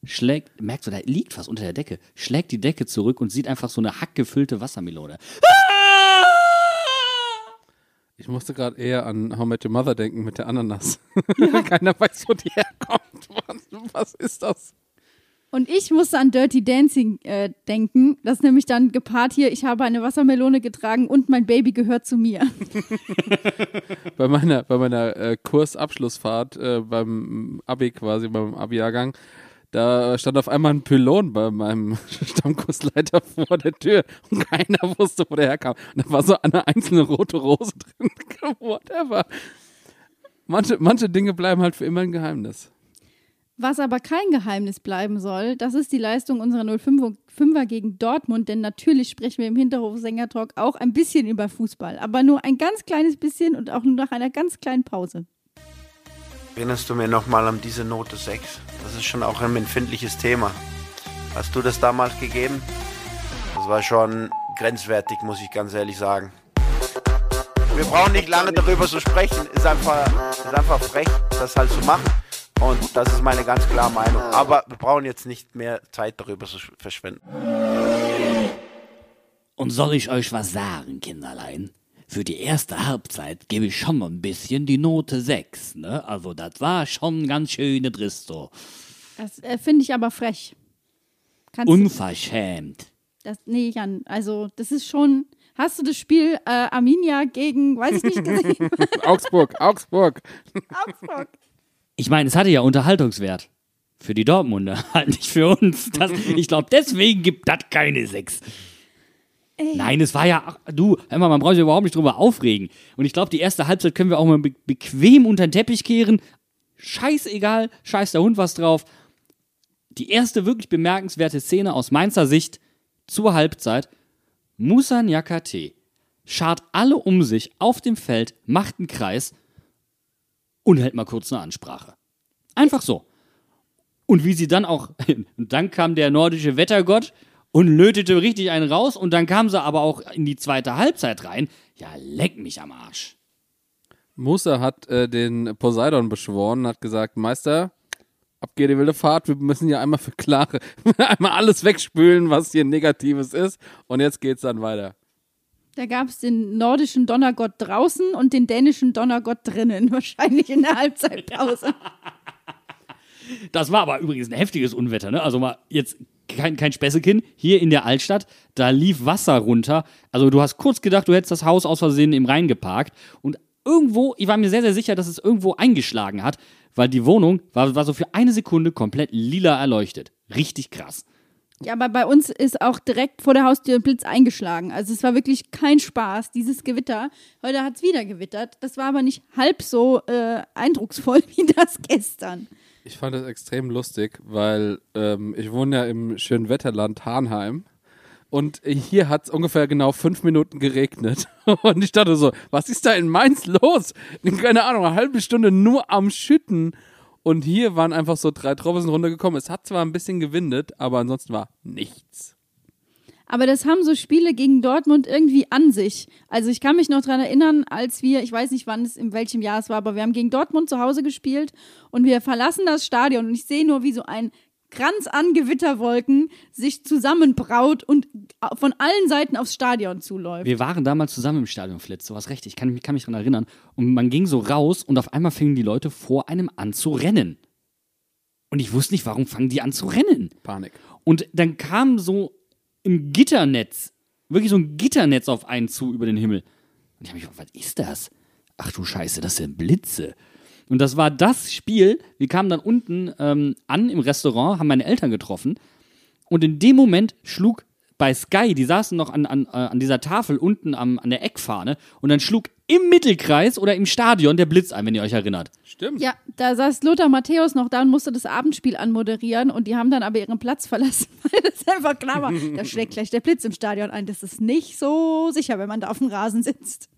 schlägt, merkst du, da liegt was unter der Decke, schlägt die Decke zurück und sieht einfach so eine hackgefüllte Wassermelone. Ich musste gerade eher an How Met Your Mother denken mit der Ananas. Keiner weiß, wo die herkommt. Was, was ist das? Und ich musste an Dirty Dancing äh, denken. Das ist nämlich dann gepaart hier, ich habe eine Wassermelone getragen und mein Baby gehört zu mir. bei meiner, bei meiner äh, Kursabschlussfahrt äh, beim Abi quasi, beim Abi-Jahrgang, da stand auf einmal ein Pylon bei meinem Stammkursleiter vor der Tür und keiner wusste, wo der herkam. Und da war so eine einzelne rote Rose drin. Whatever. Manche, manche Dinge bleiben halt für immer ein Geheimnis. Was aber kein Geheimnis bleiben soll, das ist die Leistung unserer 05er gegen Dortmund, denn natürlich sprechen wir im Hinterhof Sänger-Talk auch ein bisschen über Fußball, aber nur ein ganz kleines bisschen und auch nur nach einer ganz kleinen Pause. Erinnerst du mir nochmal an diese Note 6? Das ist schon auch ein empfindliches Thema. Hast du das damals gegeben? Das war schon grenzwertig, muss ich ganz ehrlich sagen. Wir brauchen nicht lange darüber zu sprechen. Ist einfach, ist einfach frech, das halt zu machen. Und das ist meine ganz klare Meinung. Aber wir brauchen jetzt nicht mehr Zeit darüber zu verschwenden. Und soll ich euch was sagen, Kinderlein? Für die erste Halbzeit gebe ich schon mal ein bisschen die Note 6, ne? Also das war schon ein ganz schöne Dristo. Das äh, finde ich aber frech. Kannst Unverschämt. das, nee, Jan, also das ist schon. Hast du das Spiel äh, Arminia gegen, weiß ich nicht, gesehen? Augsburg, Augsburg. Augsburg. Ich meine, es hatte ja Unterhaltungswert. Für die Dortmunder, halt nicht für uns. Das, ich glaube, deswegen gibt das keine 6. Nein, es war ja, du, hör mal, man braucht sich überhaupt nicht drüber aufregen. Und ich glaube, die erste Halbzeit können wir auch mal be bequem unter den Teppich kehren. Scheißegal, scheiß der Hund was drauf. Die erste wirklich bemerkenswerte Szene aus Mainzer Sicht zur Halbzeit. Musa Nyakate schart alle um sich auf dem Feld, macht einen Kreis und hält mal kurz eine Ansprache. Einfach so. Und wie sie dann auch, und dann kam der nordische Wettergott und lötete richtig einen raus und dann kam sie aber auch in die zweite Halbzeit rein. Ja, leck mich am Arsch. Musa hat äh, den Poseidon beschworen, hat gesagt, Meister, ab die wilde Fahrt, wir müssen ja einmal für klare, einmal alles wegspülen, was hier Negatives ist. Und jetzt geht's dann weiter. Da gab es den nordischen Donnergott draußen und den dänischen Donnergott drinnen, wahrscheinlich in der Halbzeitpause. Das war aber übrigens ein heftiges Unwetter, ne? Also mal jetzt kein, kein Späßekin. Hier in der Altstadt, da lief Wasser runter. Also du hast kurz gedacht, du hättest das Haus aus Versehen im Rhein geparkt. Und irgendwo, ich war mir sehr, sehr sicher, dass es irgendwo eingeschlagen hat, weil die Wohnung war, war so für eine Sekunde komplett lila erleuchtet. Richtig krass. Ja, aber bei uns ist auch direkt vor der Haustür ein Blitz eingeschlagen. Also es war wirklich kein Spaß, dieses Gewitter. Heute hat es wieder gewittert. Das war aber nicht halb so äh, eindrucksvoll wie das gestern. Ich fand das extrem lustig, weil ähm, ich wohne ja im schönen Wetterland Hahnheim. Und hier hat es ungefähr genau fünf Minuten geregnet. Und ich dachte so, was ist da in Mainz los? Keine Ahnung, eine halbe Stunde nur am Schütten. Und hier waren einfach so drei Tropfen runtergekommen. Es hat zwar ein bisschen gewindet, aber ansonsten war nichts. Aber das haben so Spiele gegen Dortmund irgendwie an sich. Also ich kann mich noch daran erinnern, als wir, ich weiß nicht, wann es, in welchem Jahr es war, aber wir haben gegen Dortmund zu Hause gespielt und wir verlassen das Stadion und ich sehe nur, wie so ein Kranz an Gewitterwolken sich zusammenbraut und von allen Seiten aufs Stadion zuläuft. Wir waren damals zusammen im Stadion, Flitz. Du hast recht, ich kann, mich- kann mich daran erinnern. Und man ging so raus und auf einmal fingen die Leute vor einem an zu rennen. Und ich wusste nicht, warum fangen die an zu rennen. Panik. Und dann kam so im Gitternetz, wirklich so ein Gitternetz auf einen zu über den Himmel. Und ich habe mich gefragt, was ist das? Ach du Scheiße, das sind Blitze. Und das war das Spiel. Wir kamen dann unten ähm, an im Restaurant, haben meine Eltern getroffen. Und in dem Moment schlug bei Sky, die saßen noch an, an, äh, an dieser Tafel unten am, an der Eckfahne, und dann schlug im Mittelkreis oder im Stadion der Blitz ein, wenn ihr euch erinnert. Stimmt. Ja, da saß Lothar Matthäus noch da und musste das Abendspiel anmoderieren und die haben dann aber ihren Platz verlassen, weil das einfach klar war, da schlägt gleich der Blitz im Stadion ein. Das ist nicht so sicher, wenn man da auf dem Rasen sitzt.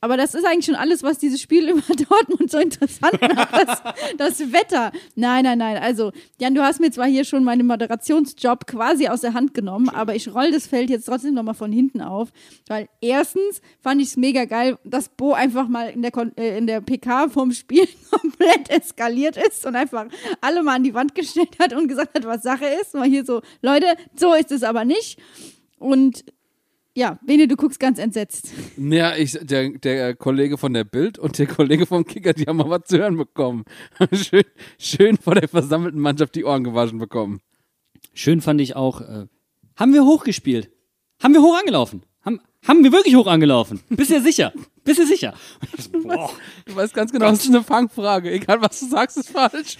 Aber das ist eigentlich schon alles, was dieses Spiel über Dortmund so interessant macht. Das, das Wetter. Nein, nein, nein. Also, Jan, du hast mir zwar hier schon meinen Moderationsjob quasi aus der Hand genommen, aber ich roll das Feld jetzt trotzdem nochmal von hinten auf. Weil erstens fand ich es mega geil, dass Bo einfach mal in der, Kon äh, in der PK vom Spiel komplett eskaliert ist und einfach alle mal an die Wand gestellt hat und gesagt hat, was Sache ist. Mal hier so, Leute, so ist es aber nicht. Und ja, Bene, du guckst ganz entsetzt. Ja, ich, der, der Kollege von der Bild und der Kollege vom Kicker, die haben mal was zu hören bekommen. schön, schön vor der versammelten Mannschaft die Ohren gewaschen bekommen. Schön fand ich auch, äh, haben wir hochgespielt? Haben wir hoch angelaufen? Haben, haben wir wirklich hoch angelaufen? Bist du sicher? Bist du sicher? Boah. Du weißt ganz genau, das ist eine Fangfrage. Egal, was du sagst, ist falsch.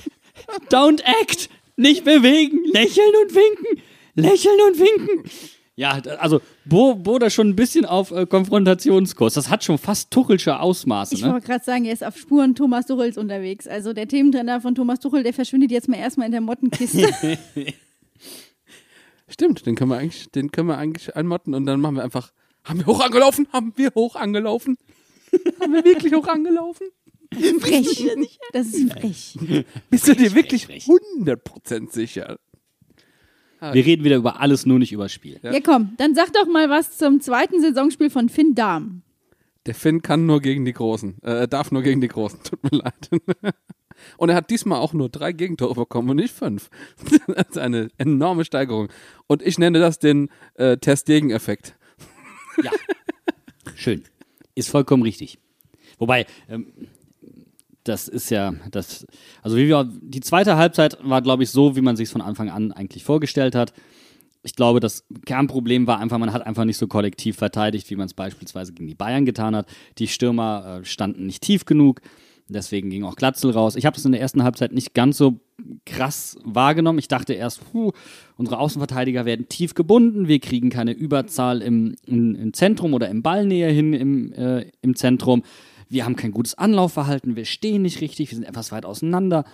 Don't act! Nicht bewegen! Lächeln und winken! Lächeln und winken! Ja, also Bo, Bo da schon ein bisschen auf äh, Konfrontationskurs. Das hat schon fast tuchelsche Ausmaße. Ich Ne? wollte gerade sagen, er ist auf Spuren Thomas Tuchels unterwegs. Also der Thementrainer von Thomas Tuchel, der verschwindet jetzt mal erstmal in der Mottenkiste. Stimmt, den können wir eigentlich, den können wir eigentlich einmotten und dann machen wir einfach, haben wir hoch angelaufen? Haben wir hoch angelaufen? haben wir wirklich hoch angelaufen? frech. Das ist frech. Bist du dir wirklich frech. 100% sicher? Wir reden wieder über alles, nur nicht über das Spiel. Ja. komm, dann sag doch mal was zum zweiten Saisonspiel von Finn Darm. Der Finn kann nur gegen die Großen. Äh, er darf nur gegen die Großen. Tut mir leid. Und er hat diesmal auch nur drei Gegentore bekommen und nicht fünf. Das ist eine enorme Steigerung. Und ich nenne das den äh, Test-Degen-Effekt. Ja. Schön. Ist vollkommen richtig. Wobei, ähm, das ist ja, das, also wie wir, die zweite Halbzeit war, glaube ich, so, wie man sich von Anfang an eigentlich vorgestellt hat. Ich glaube, das Kernproblem war einfach, man hat einfach nicht so kollektiv verteidigt, wie man es beispielsweise gegen die Bayern getan hat. Die Stürmer äh, standen nicht tief genug. Deswegen ging auch Glatzel raus. Ich habe es in der ersten Halbzeit nicht ganz so krass wahrgenommen. Ich dachte erst, puh, unsere Außenverteidiger werden tief gebunden. Wir kriegen keine Überzahl im, im, im Zentrum oder im Ballnähe hin im, äh, im Zentrum. Wir haben kein gutes Anlaufverhalten. Wir stehen nicht richtig. Wir sind etwas weit auseinander.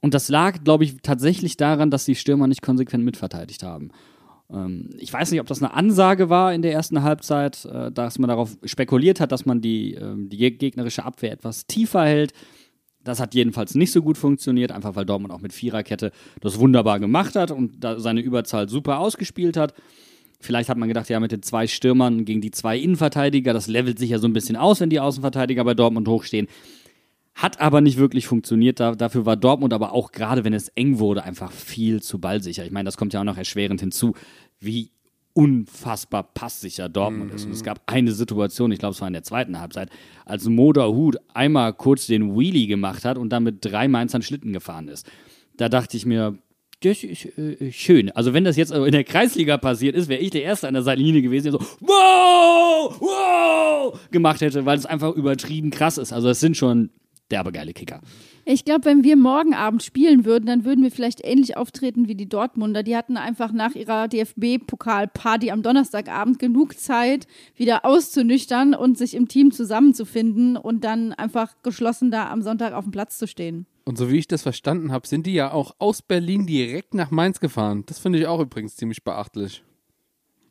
Und das lag, glaube ich, tatsächlich daran, dass die Stürmer nicht konsequent mitverteidigt haben. Ähm, ich weiß nicht, ob das eine Ansage war in der ersten Halbzeit, äh, dass man darauf spekuliert hat, dass man die, ähm, die gegnerische Abwehr etwas tiefer hält. Das hat jedenfalls nicht so gut funktioniert, einfach weil Dortmund auch mit Viererkette das wunderbar gemacht hat und seine Überzahl super ausgespielt hat. Vielleicht hat man gedacht, ja, mit den zwei Stürmern gegen die zwei Innenverteidiger, das levelt sich ja so ein bisschen aus, wenn die Außenverteidiger bei Dortmund hochstehen. Hat aber nicht wirklich funktioniert. Da, dafür war Dortmund aber auch gerade, wenn es eng wurde, einfach viel zu ballsicher. Ich meine, das kommt ja auch noch erschwerend hinzu, wie unfassbar passsicher Dortmund ist. Und es gab eine Situation, ich glaube, es war in der zweiten Halbzeit, als Moderhut einmal kurz den Wheelie gemacht hat und dann mit drei Mainzern Schlitten gefahren ist. Da dachte ich mir, das ist äh, schön. Also wenn das jetzt in der Kreisliga passiert ist, wäre ich der Erste an der Seitenlinie gewesen, der so wow, wow gemacht hätte, weil es einfach übertrieben krass ist. Also es sind schon derbe geile Kicker. Ich glaube, wenn wir morgen Abend spielen würden, dann würden wir vielleicht ähnlich auftreten wie die Dortmunder. Die hatten einfach nach ihrer DFB-Pokalparty am Donnerstagabend genug Zeit, wieder auszunüchtern und sich im Team zusammenzufinden und dann einfach geschlossen da am Sonntag auf dem Platz zu stehen. Und so wie ich das verstanden habe, sind die ja auch aus Berlin direkt nach Mainz gefahren. Das finde ich auch übrigens ziemlich beachtlich.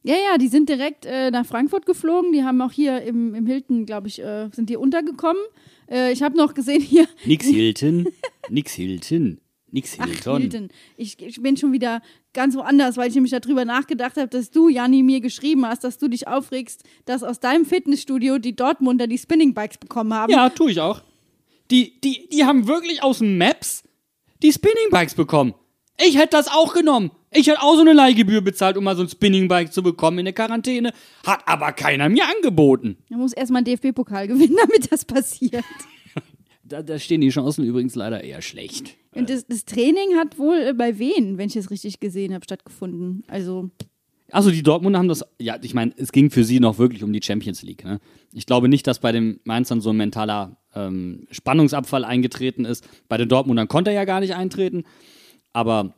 Ja, ja, die sind direkt äh, nach Frankfurt geflogen. Die haben auch hier im, im Hilton, glaube ich, äh, sind die untergekommen. Äh, ich habe noch gesehen hier. Nix Hilton, nix Hilton, nix Ach, Hilton. Hilton. Ich, ich bin schon wieder ganz woanders, weil ich nämlich darüber nachgedacht habe, dass du, Janni, mir geschrieben hast, dass du dich aufregst, dass aus deinem Fitnessstudio die Dortmunder die Spinning Bikes bekommen haben. Ja, tue ich auch. Die, die, die haben wirklich aus dem Maps die Spinning Bikes bekommen. Ich hätte das auch genommen. Ich hätte auch so eine Leihgebühr bezahlt, um mal so ein Spinning Bike zu bekommen in der Quarantäne. Hat aber keiner mir angeboten. Man muss erstmal einen DFB-Pokal gewinnen, damit das passiert. Da, da stehen die Chancen übrigens leider eher schlecht. Und das, das Training hat wohl äh, bei wen, wenn ich es richtig gesehen habe, stattgefunden. Also, Also die Dortmunder haben das, ja, ich meine, es ging für sie noch wirklich um die Champions League. Ne? Ich glaube nicht, dass bei den Mainzern so ein mentaler ähm, Spannungsabfall eingetreten ist. Bei den Dortmundern konnte er ja gar nicht eintreten. Aber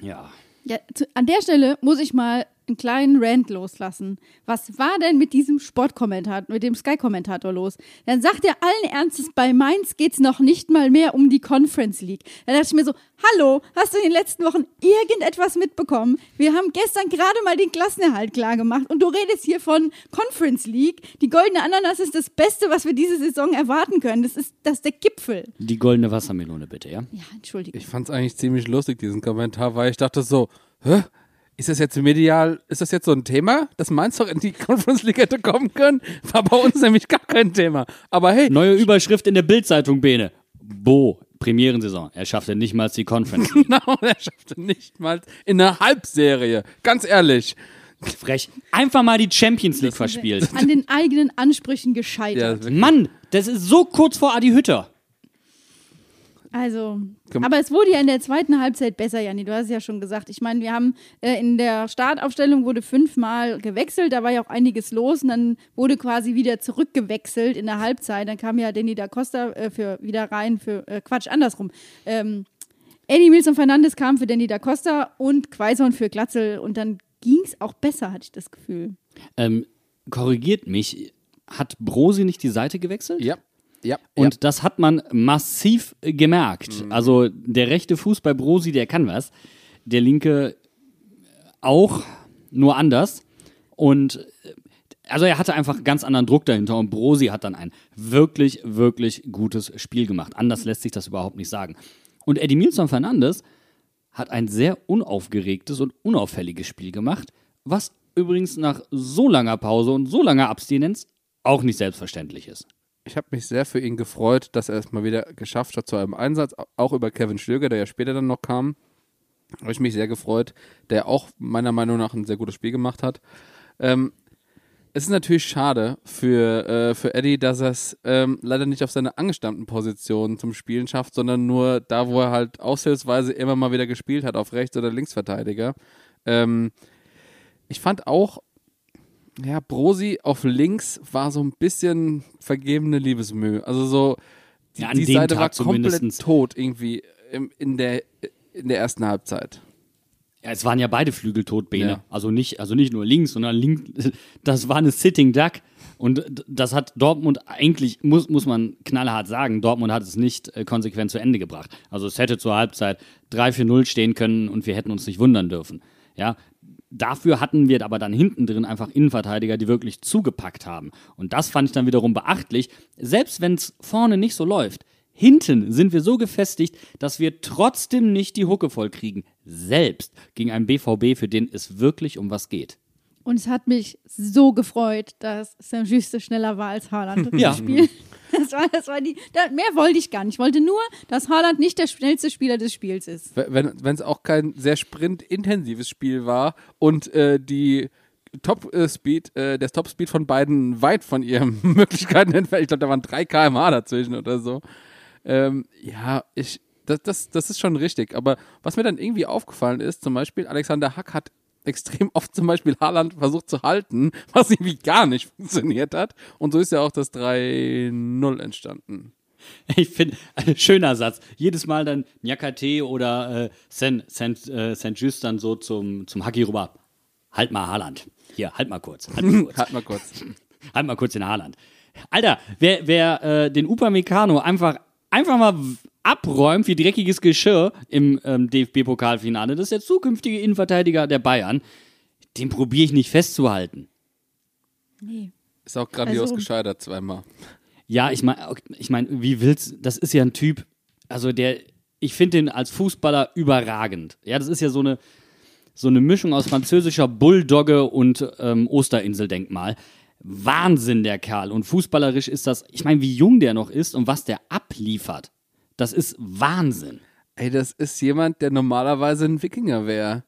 ja, ja, zu, an der Stelle muss ich mal einen kleinen Rant loslassen. Was war denn mit diesem Sportkommentator, mit dem Sky-Kommentator los? Dann sagt er allen Ernstes, bei Mainz geht's noch nicht mal mehr um die Conference League. Da dachte ich mir so, hallo, hast du in den letzten Wochen irgendetwas mitbekommen? Wir haben gestern gerade mal den Klassenerhalt klar gemacht und du redest hier von Conference League. Die goldene Ananas ist das Beste, was wir diese Saison erwarten können. Das ist, das ist der Gipfel. die goldene Wassermelone bitte, ja? Ja, Entschuldigung. Ich fand es eigentlich ziemlich lustig, diesen Kommentar, weil ich dachte so, hä? Ist das jetzt medial, ist das jetzt so ein Thema, dass Mainz doch in die Conference League hätte kommen können? War bei uns nämlich gar kein Thema. Aber hey, Neue Überschrift in der Bildzeitung, Bene. Bo, Premierensaison. Er schaffte nicht mal die Conference. genau, er schaffte nicht mal in einer Halbserie. Ganz ehrlich. Frech. Einfach mal die Champions League verspielt. An den eigenen Ansprüchen gescheitert. Ja, Mann, das ist so kurz vor Adi Hütter. Also, aber es wurde ja in der zweiten Halbzeit besser, Janni. Du hast es ja schon gesagt. Ich meine, wir haben äh, in der Startaufstellung wurde fünfmal gewechselt, da war ja auch einiges los und dann wurde quasi wieder zurückgewechselt in der Halbzeit. Dann kam ja Danny da Costa äh, für wieder rein für äh, Quatsch andersrum. Ähm, Eddie Milson Fernandes kam für Danny da Costa und Quaison für Glatzel und dann ging es auch besser, hatte ich das Gefühl. Ähm, korrigiert mich. Hat Brosi nicht die Seite gewechselt? Ja, ja. Und das hat man massiv gemerkt. Also der rechte Fuß bei Brosi, der kann was. Der linke auch, nur anders. Und äh, also er hatte einfach ganz anderen Druck dahinter und Brosi hat dann ein wirklich, wirklich gutes Spiel gemacht. Anders lässt sich das überhaupt nicht sagen. Und Eddie Milson Fernandes hat ein sehr unaufgeregtes und unauffälliges Spiel gemacht, was übrigens nach so langer Pause und so langer Abstinenz auch nicht selbstverständlich ist. Ich habe mich sehr für ihn gefreut, dass er es mal wieder geschafft hat zu einem Einsatz, auch über Kevin Stöger, der ja später dann noch kam. Habe ich mich sehr gefreut, der auch meiner Meinung nach ein sehr gutes Spiel gemacht hat. Ähm, es ist natürlich schade für, äh, für Eddie, dass er es ähm, leider nicht auf seine angestammten Positionen zum Spielen schafft, sondern nur da, wo er halt aushilfsweise immer mal wieder gespielt hat, auf Rechts- oder Linksverteidiger. Ähm, ich fand auch, ja, Brosi auf links war so ein bisschen vergebene Liebesmühe. Also so, die, Ja, die Seite Tag war komplett tot irgendwie im, in, der, in der ersten Halbzeit. Ja, es waren ja beide Flügel tot, Bene. Ja. Also nicht, also nicht nur links, sondern links, das war eine Sitting Duck. Und das hat Dortmund eigentlich, muss, muss man knallhart sagen, Dortmund hat es nicht äh, konsequent zu Ende gebracht. Also es hätte zur Halbzeit 3-4-0 stehen können und wir hätten uns nicht wundern dürfen. Ja, Dafür hatten wir aber dann hinten drin einfach Innenverteidiger, die wirklich zugepackt haben. Und das fand ich dann wiederum beachtlich. Selbst wenn es vorne nicht so läuft, hinten sind wir so gefestigt, dass wir trotzdem nicht die Hucke voll kriegen. Selbst gegen einen BVB, für den es wirklich um was geht. Und es hat mich so gefreut, dass Saint-Juste schneller war als Haaland im Ja. Spiel. Das war, das war die, da, mehr wollte ich gar nicht. Ich wollte nur, dass Haaland nicht der schnellste Spieler des Spiels ist. Wenn es auch kein sehr sprintintensives Spiel war und äh, die Top-Speed, äh, der Top-Speed von beiden weit von ihren Möglichkeiten entfernt. Ich glaube, da waren 3 km/h dazwischen oder so. Ähm, ja, ich, das, das, das ist schon richtig. Aber was mir dann irgendwie aufgefallen ist, zum Beispiel, Alexander Hack hat extrem oft zum Beispiel Haaland versucht zu halten, was irgendwie gar nicht funktioniert hat. Und so ist ja auch das 3-0 entstanden. Ich finde, ein schöner Satz. Jedes Mal dann Nyakate oder äh, Saint, Saint, äh, Saint Just dann so zum, zum Haki rüber. Halt mal Haaland. Hier, halt mal kurz. Halt mal kurz. Halt mal kurz. halt mal kurz den Haaland. Alter, wer, wer äh, den Upamecano einfach, einfach mal abräumt wie dreckiges Geschirr im ähm, DFB-Pokalfinale, das ist der zukünftige Innenverteidiger der Bayern, den probiere ich nicht festzuhalten. Nee. Ist auch grandios Also- gescheitert zweimal. Ja, ich meine, ich mein, wie willst das ist ja ein Typ, also der, ich finde den als Fußballer überragend. Ja, das ist ja so eine, so eine Mischung aus französischer Bulldogge und ähm, Osterinseldenkmal. Wahnsinn, der Kerl. Und fußballerisch ist das, ich meine, wie jung der noch ist und was der abliefert. Das ist Wahnsinn. Ey, das ist jemand, der normalerweise ein Wikinger wäre.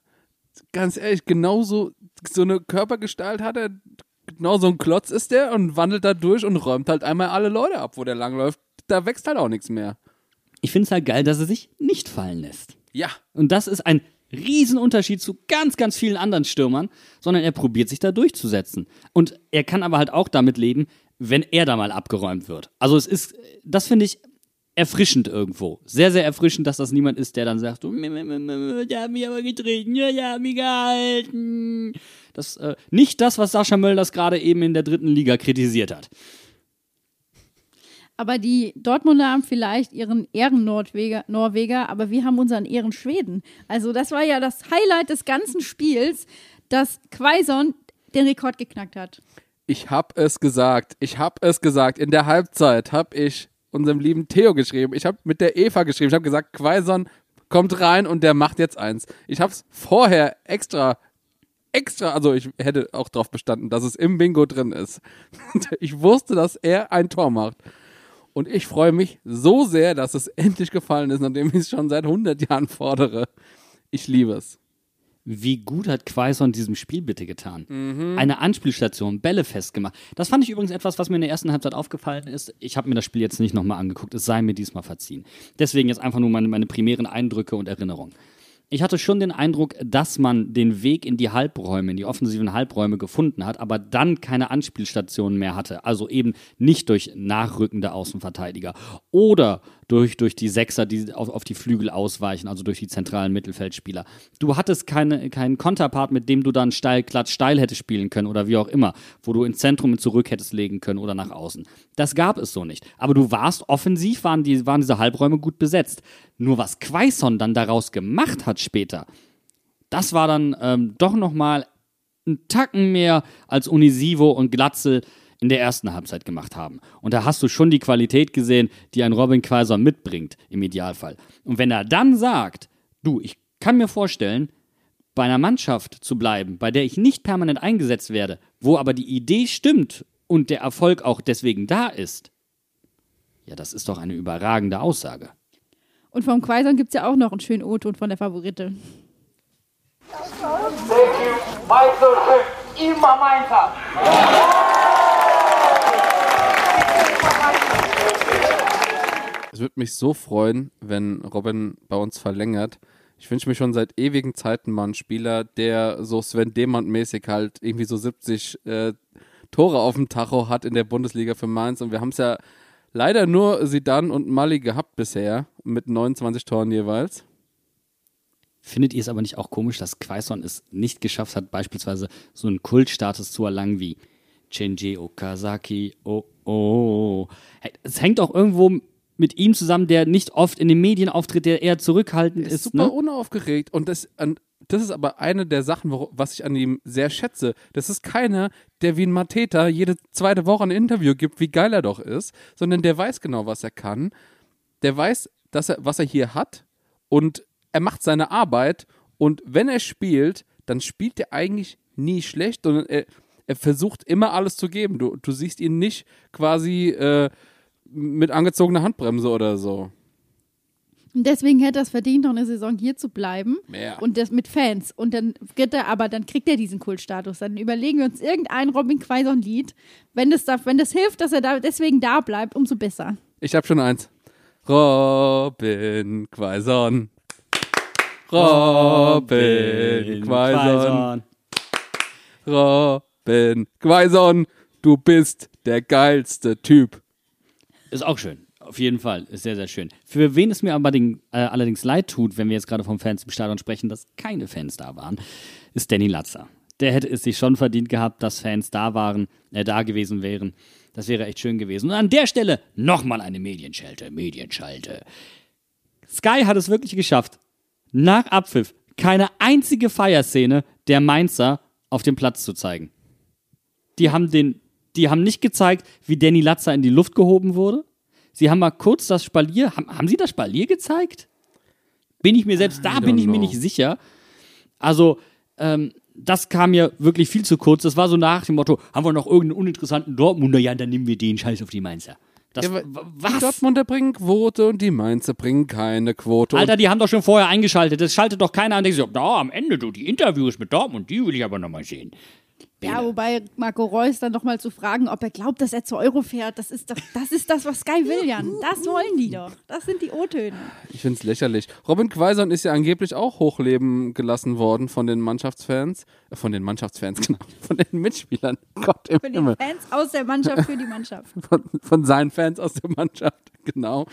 Ganz ehrlich, genauso so eine Körpergestalt hat er, genau so ein Klotz ist der und wandelt da durch und räumt halt einmal alle Leute ab, wo der langläuft. Da wächst halt auch nichts mehr. Ich finde es halt geil, dass er sich nicht fallen lässt. Ja, Und das ist ein Riesenunterschied zu ganz, ganz vielen anderen Stürmern, sondern er probiert sich da durchzusetzen. Und er kann aber halt auch damit leben, wenn er da mal abgeräumt wird. Also es ist, das finde ich erfrischend irgendwo. Sehr, sehr erfrischend, dass das niemand ist, der dann sagt, so, "M- m- m- m- der hat mich aber getreten, ja, der hat mich gehalten. Das, äh, nicht das, was Sascha Mölders gerade eben in der dritten Liga kritisiert hat. Aber die Dortmunder haben vielleicht ihren Ehren-Norweger, Norweger, aber wir haben unseren Ehren-Schweden. Also das war ja das Highlight des ganzen Spiels, dass Quaison den Rekord geknackt hat. ich hab es gesagt. Ich hab es gesagt. In der Halbzeit hab ich unserem lieben Theo geschrieben. Ich hab mit der Eva geschrieben. Ich hab gesagt, Quaison kommt rein und der macht jetzt eins. Ich hab's vorher extra extra, also ich hätte auch darauf bestanden, dass es im Bingo drin ist. Ich wusste, dass er ein Tor macht. Und ich freue mich so sehr, dass es endlich gefallen ist, nachdem ich es schon seit 100 Jahren fordere. Ich liebe es. Wie gut hat Quaison diesem Spiel bitte getan? Eine Anspielstation, Bälle festgemacht. Das fand ich übrigens etwas, was mir in der ersten Halbzeit aufgefallen ist. Ich habe mir das Spiel jetzt nicht nochmal angeguckt, es sei mir diesmal verziehen. Deswegen jetzt einfach nur meine, meine primären Eindrücke und Erinnerungen. Ich hatte schon den Eindruck, dass man den Weg in die Halbräume, in die offensiven Halbräume gefunden hat, aber dann keine Anspielstationen mehr hatte. Also eben nicht durch nachrückende Außenverteidiger oder durch, durch die Sechser, die auf, auf die Flügel ausweichen, also durch die zentralen Mittelfeldspieler. Du hattest keine, keinen Konterpart, mit dem du dann steil, glatt, steil hättest spielen können oder wie auch immer, wo du ins Zentrum zurück hättest legen können oder nach außen. Das gab es so nicht. Aber du warst offensiv, waren, die, waren diese Halbräume gut besetzt. Nur was Quaison dann daraus gemacht hat später, das war dann ähm, doch nochmal ein Tacken mehr als Unisivo und Glatzel in der ersten Halbzeit gemacht haben. Und da hast du schon die Qualität gesehen, die ein Robin Quaison mitbringt, im Idealfall. Und wenn er dann sagt, du, ich kann mir vorstellen, bei einer Mannschaft zu bleiben, bei der ich nicht permanent eingesetzt werde, wo aber die Idee stimmt und der Erfolg auch deswegen da ist, ja, das ist doch eine überragende Aussage. Und vom Quaison gibt es ja auch noch einen schönen O-Ton von der Favorite. Thank you. Mike so schön. Es würde mich so freuen, wenn Robin bei uns verlängert. Ich wünsche mir schon seit ewigen Zeiten mal einen Spieler, der so Sven Demand-mäßig halt irgendwie so 70 äh, Tore auf dem Tacho hat in der Bundesliga für Mainz. Und wir haben es ja leider nur Sidan und Mali gehabt bisher mit 29 Toren jeweils. Findet ihr es aber nicht auch komisch, dass Quaison es nicht geschafft hat, beispielsweise so einen Kultstatus zu erlangen wie Chenji Okazaki, oh, oh. Es hängt auch irgendwo mit ihm zusammen, der nicht oft in den Medien auftritt, der eher zurückhaltend ist ist. super ne? unaufgeregt und das an das ist aber eine der Sachen, was ich an ihm sehr schätze. Das ist keiner, der wie ein Mateta jede zweite Woche ein Interview gibt, wie geil er doch ist, sondern der weiß genau, was er kann. Der weiß, dass er, was er hier hat und er macht seine Arbeit und wenn er spielt, dann spielt er eigentlich nie schlecht, sondern er, er versucht immer alles zu geben. Du, du siehst ihn nicht quasi äh, mit angezogener Handbremse oder so. Und deswegen hätte er es verdient, noch eine Saison hier zu bleiben. Ja. Und das mit Fans. Und dann wird er, aber dann kriegt er diesen Kultstatus. Dann überlegen wir uns irgendein Robin Quaison-Lied. Wenn das, da, wenn das hilft, dass er da deswegen da bleibt, umso besser. Ich habe schon eins. Robin Quaison. Robin Quaison. Robin Quaison. Du bist der geilste Typ. Ist auch schön. Auf jeden Fall. Ist sehr, sehr schön. Für wen es mir aber den, äh, allerdings leid tut, wenn wir jetzt gerade vom Fans im Stadion sprechen, dass keine Fans da waren, ist Danny Latzer. Der hätte es sich schon verdient gehabt, dass Fans da waren, äh, da gewesen wären. Das wäre echt schön gewesen. Und an der Stelle nochmal eine Medienschalte. Medienschalte. Sky hat es wirklich geschafft, nach Abpfiff keine einzige Feierszene der Mainzer auf dem Platz zu zeigen. Die haben den, die haben nicht gezeigt, wie Danny Latzer in die Luft gehoben wurde. Sie haben mal kurz das Spalier, haben, haben sie das Spalier gezeigt? Bin ich mir selbst, da bin ich mir know. nicht sicher. Also, ähm, das kam mir wirklich viel zu kurz. Das war so nach dem Motto, haben wir noch irgendeinen uninteressanten Dortmunder, ja, dann nehmen wir den Scheiß auf die Mainzer. Das, Ja, wa- w- Die was? Dortmunder bringen Quote und die Mainzer bringen keine Quote. Alter, die haben doch schon vorher eingeschaltet. Das schaltet doch keiner an. Da am Ende, du, die Interviews mit Dortmund, die will ich aber nochmal sehen. Ja, wobei Marco Reus dann nochmal zu fragen, ob er glaubt, dass er zu Euro fährt, das ist, doch, das, ist das, was Sky will, Jan. Das wollen die doch. Das sind die O-Töne. Ich finde es lächerlich. Robin Quaison ist ja angeblich auch hochleben gelassen worden von den Mannschaftsfans. Äh, von den Mannschaftsfans, genau. Von den Mitspielern. Gott im die Himmel. Fans aus der Mannschaft für die Mannschaft. Von, von seinen Fans aus der Mannschaft, genau.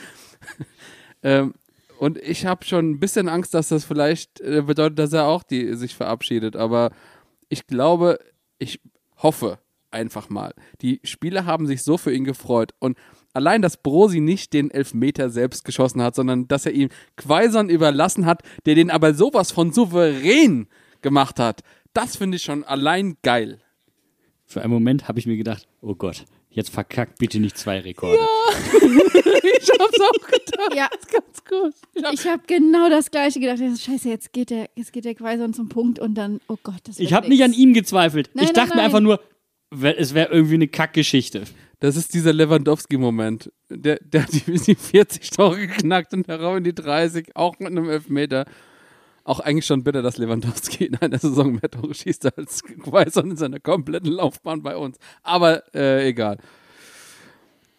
ähm, und ich habe schon ein bisschen Angst, dass das vielleicht äh, bedeutet, dass er auch die, sich verabschiedet. Aber ich glaube, ich hoffe einfach mal. Die Spieler haben sich so für ihn gefreut. Und allein, dass Brosi nicht den Elfmeter selbst geschossen hat, sondern dass er ihm Quaison überlassen hat, der den aber sowas von souverän gemacht hat, das finde ich schon allein geil. Für einen Moment habe ich mir gedacht, oh Gott, jetzt verkackt bitte nicht zwei Rekorde. Ich hab's auch gedacht. Ja, Ganz gut. Ich hab- ich habe genau das Gleiche gedacht. Ja, Scheiße, jetzt geht der, jetzt geht der Quaison zum Punkt und dann, oh Gott, das Ich wird habe nicht an ihm gezweifelt. Nein, ich dachte nein, mir nein. einfach nur, es wäre irgendwie eine Kackgeschichte. Das ist dieser Lewandowski-Moment. Der, der hat die, die 40 Tore geknackt und herauf in die 30, auch mit einem Elfmeter. Auch eigentlich schon bitter, dass Lewandowski in einer Saison mehr Tore schießt als Quaison in seiner kompletten Laufbahn bei uns. Aber äh, egal.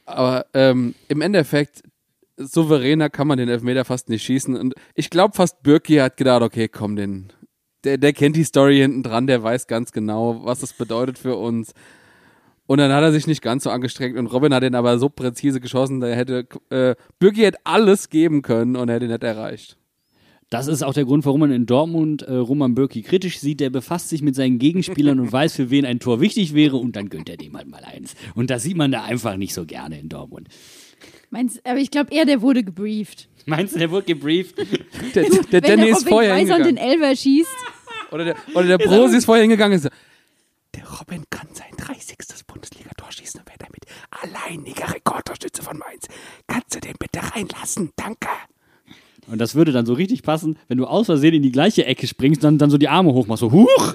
Aber ähm, im Endeffekt, souveräner kann man den Elfmeter fast nicht schießen. Und ich glaube fast, Birki hat gedacht, okay, komm, den, der, der kennt die Story hinten dran, der weiß ganz genau, was das bedeutet für uns. Und dann hat er sich nicht ganz so angestrengt und Robin hat ihn aber so präzise geschossen, der hätte, äh, Birki hätte alles geben können und er hätte ihn nicht erreicht. Das ist auch der Grund, warum man in Dortmund äh, Roman Bürki kritisch sieht. Der befasst sich mit seinen Gegenspielern und weiß, für wen ein Tor wichtig wäre und dann gönnt er dem halt mal eins. Und das sieht man da einfach nicht so gerne in Dortmund. Meinst, aber ich glaube eher, der wurde gebrieft. Meinst du, der wurde gebrieft? Der, der Wenn Danny der ist Robin vorher Quaison den hingegangen. Elfer schießt, Oder der, oder der Brosi ist vorher hingegangen und so, der Robin kann sein 30. Bundesligator schießen und wäre damit alleiniger Rekordtorschütze von Mainz. Kannst du den bitte reinlassen? Danke. Und das würde dann so richtig passen, wenn du aus Versehen in die gleiche Ecke springst, dann, dann so die Arme hochmachst, so huch!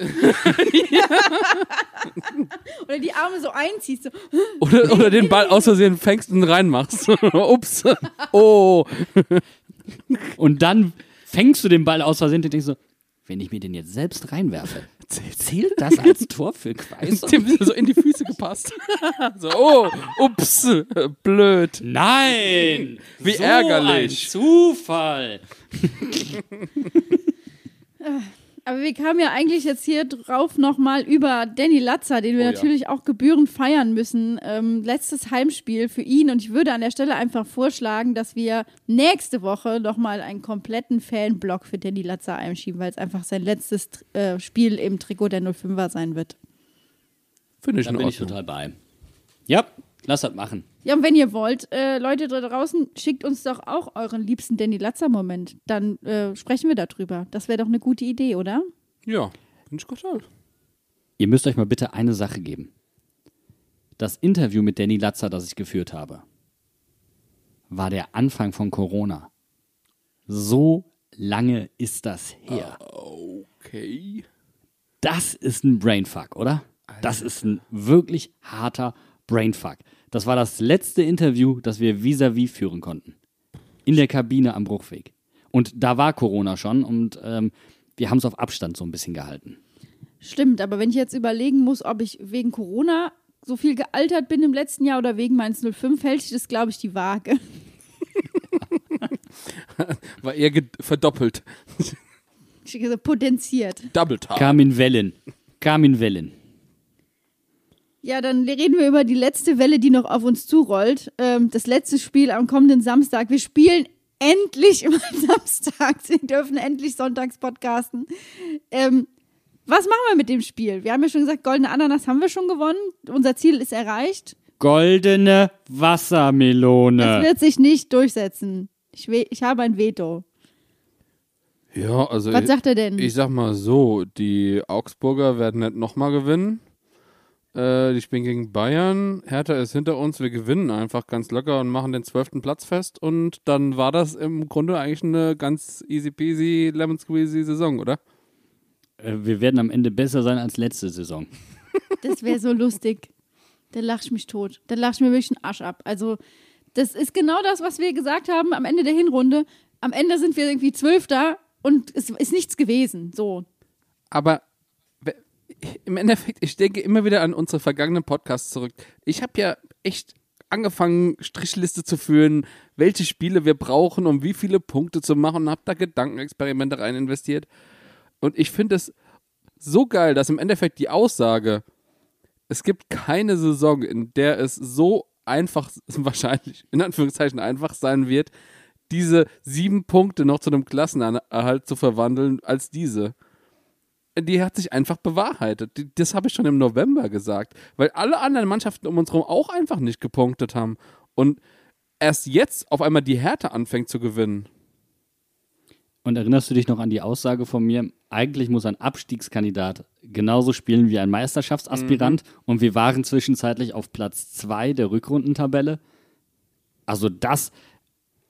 oder die Arme so einziehst, so, Oder, oder den Ball aus Versehen fängst und reinmachst. Ups. Oh. Und dann fängst du den Ball aus Versehen und denkst so, wenn ich mir den jetzt selbst reinwerfe, zählt das als Tor für Quaison? Dem so in die Füße gepasst. so, oh, ups, blöd. Nein! Wie so ärgerlich. Ein Zufall! Aber wir kamen ja eigentlich jetzt hier drauf nochmal über Danny Latzer, den wir Oh ja. natürlich auch gebührend feiern müssen. Ähm, letztes Heimspiel für ihn und ich würde an der Stelle einfach vorschlagen, dass wir nächste Woche nochmal einen kompletten Fanblock für Danny Latzer einschieben, weil es einfach sein letztes äh, Spiel im Trikot der 05er sein wird. Finde ich Da in bin ich total bei. Ja, lass das machen. Ja, und wenn ihr wollt, äh, Leute da draußen, schickt uns doch auch euren liebsten Danny Latzer-Moment. Dann äh, sprechen wir darüber. Das wäre doch eine gute Idee, oder? Ja, finde ich gut. Ihr müsst euch mal bitte eine Sache geben. Das Interview mit Danny Latzer, das ich geführt habe, war der Anfang von Corona. So lange ist das her. Okay. Das ist ein Brainfuck, oder? Das ist ein wirklich harter Brainfuck. Das war das letzte Interview, das wir vis-à-vis führen konnten. In der Kabine am Bruchweg. Und da war Corona schon und ähm, wir haben es auf Abstand so ein bisschen gehalten. Stimmt, aber wenn ich jetzt überlegen muss, ob ich wegen Corona so viel gealtert bin im letzten Jahr oder wegen meins 05, hält sich das, glaube ich, die Waage. War eher verdoppelt. Ich hätte gesagt, potenziert. Double Tap. Kam in Wellen. Kam in Wellen. Ja, dann reden wir über die letzte Welle, die noch auf uns zurollt. Ähm, das letzte Spiel am kommenden Samstag. Wir spielen endlich immer samstags. Wir dürfen endlich sonntags podcasten. Ähm, was machen wir mit dem Spiel? Wir haben ja schon gesagt, goldene Ananas haben wir schon gewonnen. Unser Ziel ist erreicht. Goldene Das Wassermelone. wird sich nicht durchsetzen. Ich, ich habe ein Veto. Ja, also Was ich, sagt er denn? ich sag mal so, die Augsburger werden nicht nochmal gewinnen. Äh, die spielen gegen Bayern. Hertha ist hinter uns. Wir gewinnen einfach ganz locker und machen den zwölften Platz fest. Und dann war das im Grunde eigentlich eine ganz easy peasy, lemon squeezy Saison, oder? Äh, Wir werden am Ende besser sein als letzte Saison. Das wäre so lustig. Da lach ich mich tot. Da lach ich mir wirklich einen Arsch ab. Also, das ist genau das, was wir gesagt haben am Ende der Hinrunde. Am Ende sind wir irgendwie Zwölfter und es ist nichts gewesen. So. Aber im Endeffekt, ich denke immer wieder an unsere vergangenen Podcasts zurück. Ich habe ja echt angefangen, Strichliste zu führen, welche Spiele wir brauchen, um wie viele Punkte zu machen und habe da Gedankenexperimente rein investiert. Und ich finde es so geil, dass im Endeffekt die Aussage, es gibt keine Saison, in der es so einfach, wahrscheinlich, in Anführungszeichen einfach sein wird, diese sieben Punkte noch zu einem Klassenerhalt zu verwandeln als diese die hat sich einfach bewahrheitet. Das habe ich schon im November gesagt, weil alle anderen Mannschaften um uns herum auch einfach nicht gepunktet haben. Und erst jetzt auf einmal die Härte anfängt zu gewinnen. Und erinnerst du dich noch an die Aussage von mir? Eigentlich muss ein Abstiegskandidat genauso spielen wie ein Meisterschaftsaspirant. Und wir waren zwischenzeitlich auf Platz zwei der Rückrundentabelle. Also das,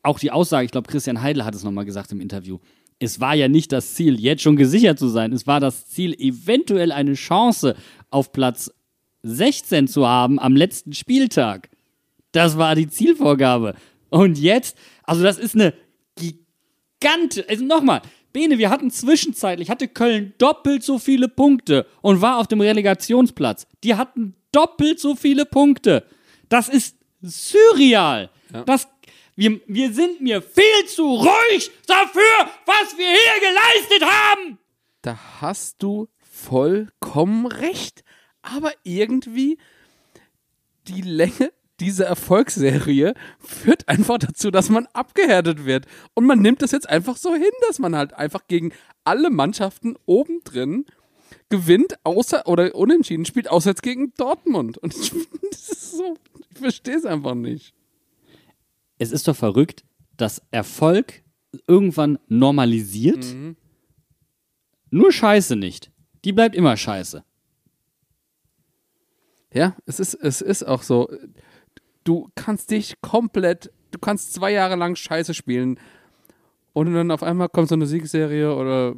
auch die Aussage, ich glaube, Christian Heidel hat es nochmal gesagt im Interview. Es war ja nicht das Ziel, jetzt schon gesichert zu sein. Es war das Ziel, eventuell eine Chance auf Platz 16 zu haben am letzten Spieltag. Das war die Zielvorgabe. Und jetzt, also das ist eine gigantische, also nochmal, Bene, wir hatten zwischenzeitlich, hatte Köln doppelt so viele Punkte und war auf dem Relegationsplatz. Die hatten doppelt so viele Punkte. Das ist surreal. Das, wir, wir sind mir viel zu ruhig dafür, was wir hier geleistet haben. Da hast du vollkommen recht. Aber irgendwie die Länge dieser Erfolgsserie führt einfach dazu, dass man abgehärtet wird. Und man nimmt das jetzt einfach so hin, dass man halt einfach gegen alle Mannschaften oben drin gewinnt, außer oder unentschieden spielt, außer jetzt gegen Dortmund. Und ich, so, ich verstehe es einfach nicht. Es ist doch verrückt, dass Erfolg irgendwann normalisiert. Nur Scheiße nicht. Die bleibt immer Scheiße. Ja, es ist, es ist auch so. Du kannst dich komplett, du kannst zwei Jahre lang Scheiße spielen und dann auf einmal kommt so eine Siegserie oder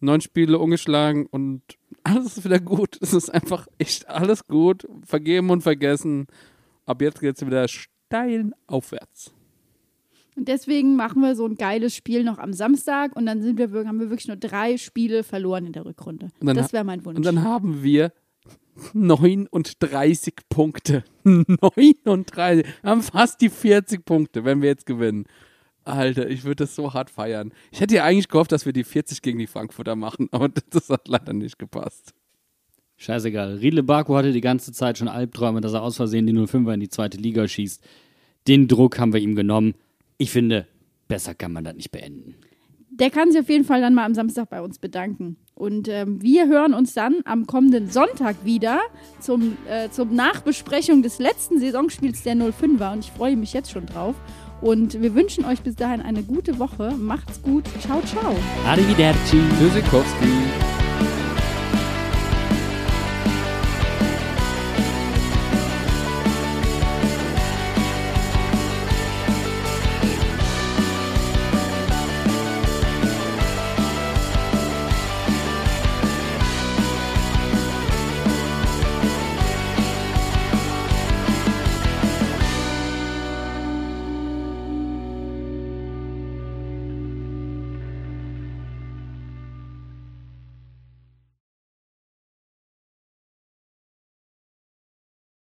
neun Spiele ungeschlagen und alles ist wieder gut. Es ist einfach echt alles gut. Vergeben und vergessen. Ab jetzt geht es wieder steil aufwärts. Und deswegen machen wir so ein geiles Spiel noch am Samstag und dann sind wir, haben wir wirklich nur drei Spiele verloren in der Rückrunde. Das wäre mein Wunsch. Und dann haben wir 39 Punkte. 39. Wir haben fast die 40 Punkte, wenn wir jetzt gewinnen. Alter, ich würde das so hart feiern. Ich hätte ja eigentlich gehofft, dass wir die 40 gegen die Frankfurter machen, aber das hat leider nicht gepasst. Scheißegal. Riedle Baku hatte die ganze Zeit schon Albträume, dass er aus Versehen die 05er in die zweite Liga schießt. Den Druck haben wir ihm genommen. Ich finde, besser kann man das nicht beenden. der kann sich auf jeden Fall dann mal am Samstag bei uns bedanken. Und ähm, wir hören uns dann am kommenden Sonntag wieder zum, äh, zum Nachbesprechung des letzten Saisonspiels der 05er. Und ich freue mich jetzt schon drauf. Und wir wünschen euch bis dahin eine gute Woche. Macht's gut. Ciao, ciao. Arrivederci. Tschüssikowski.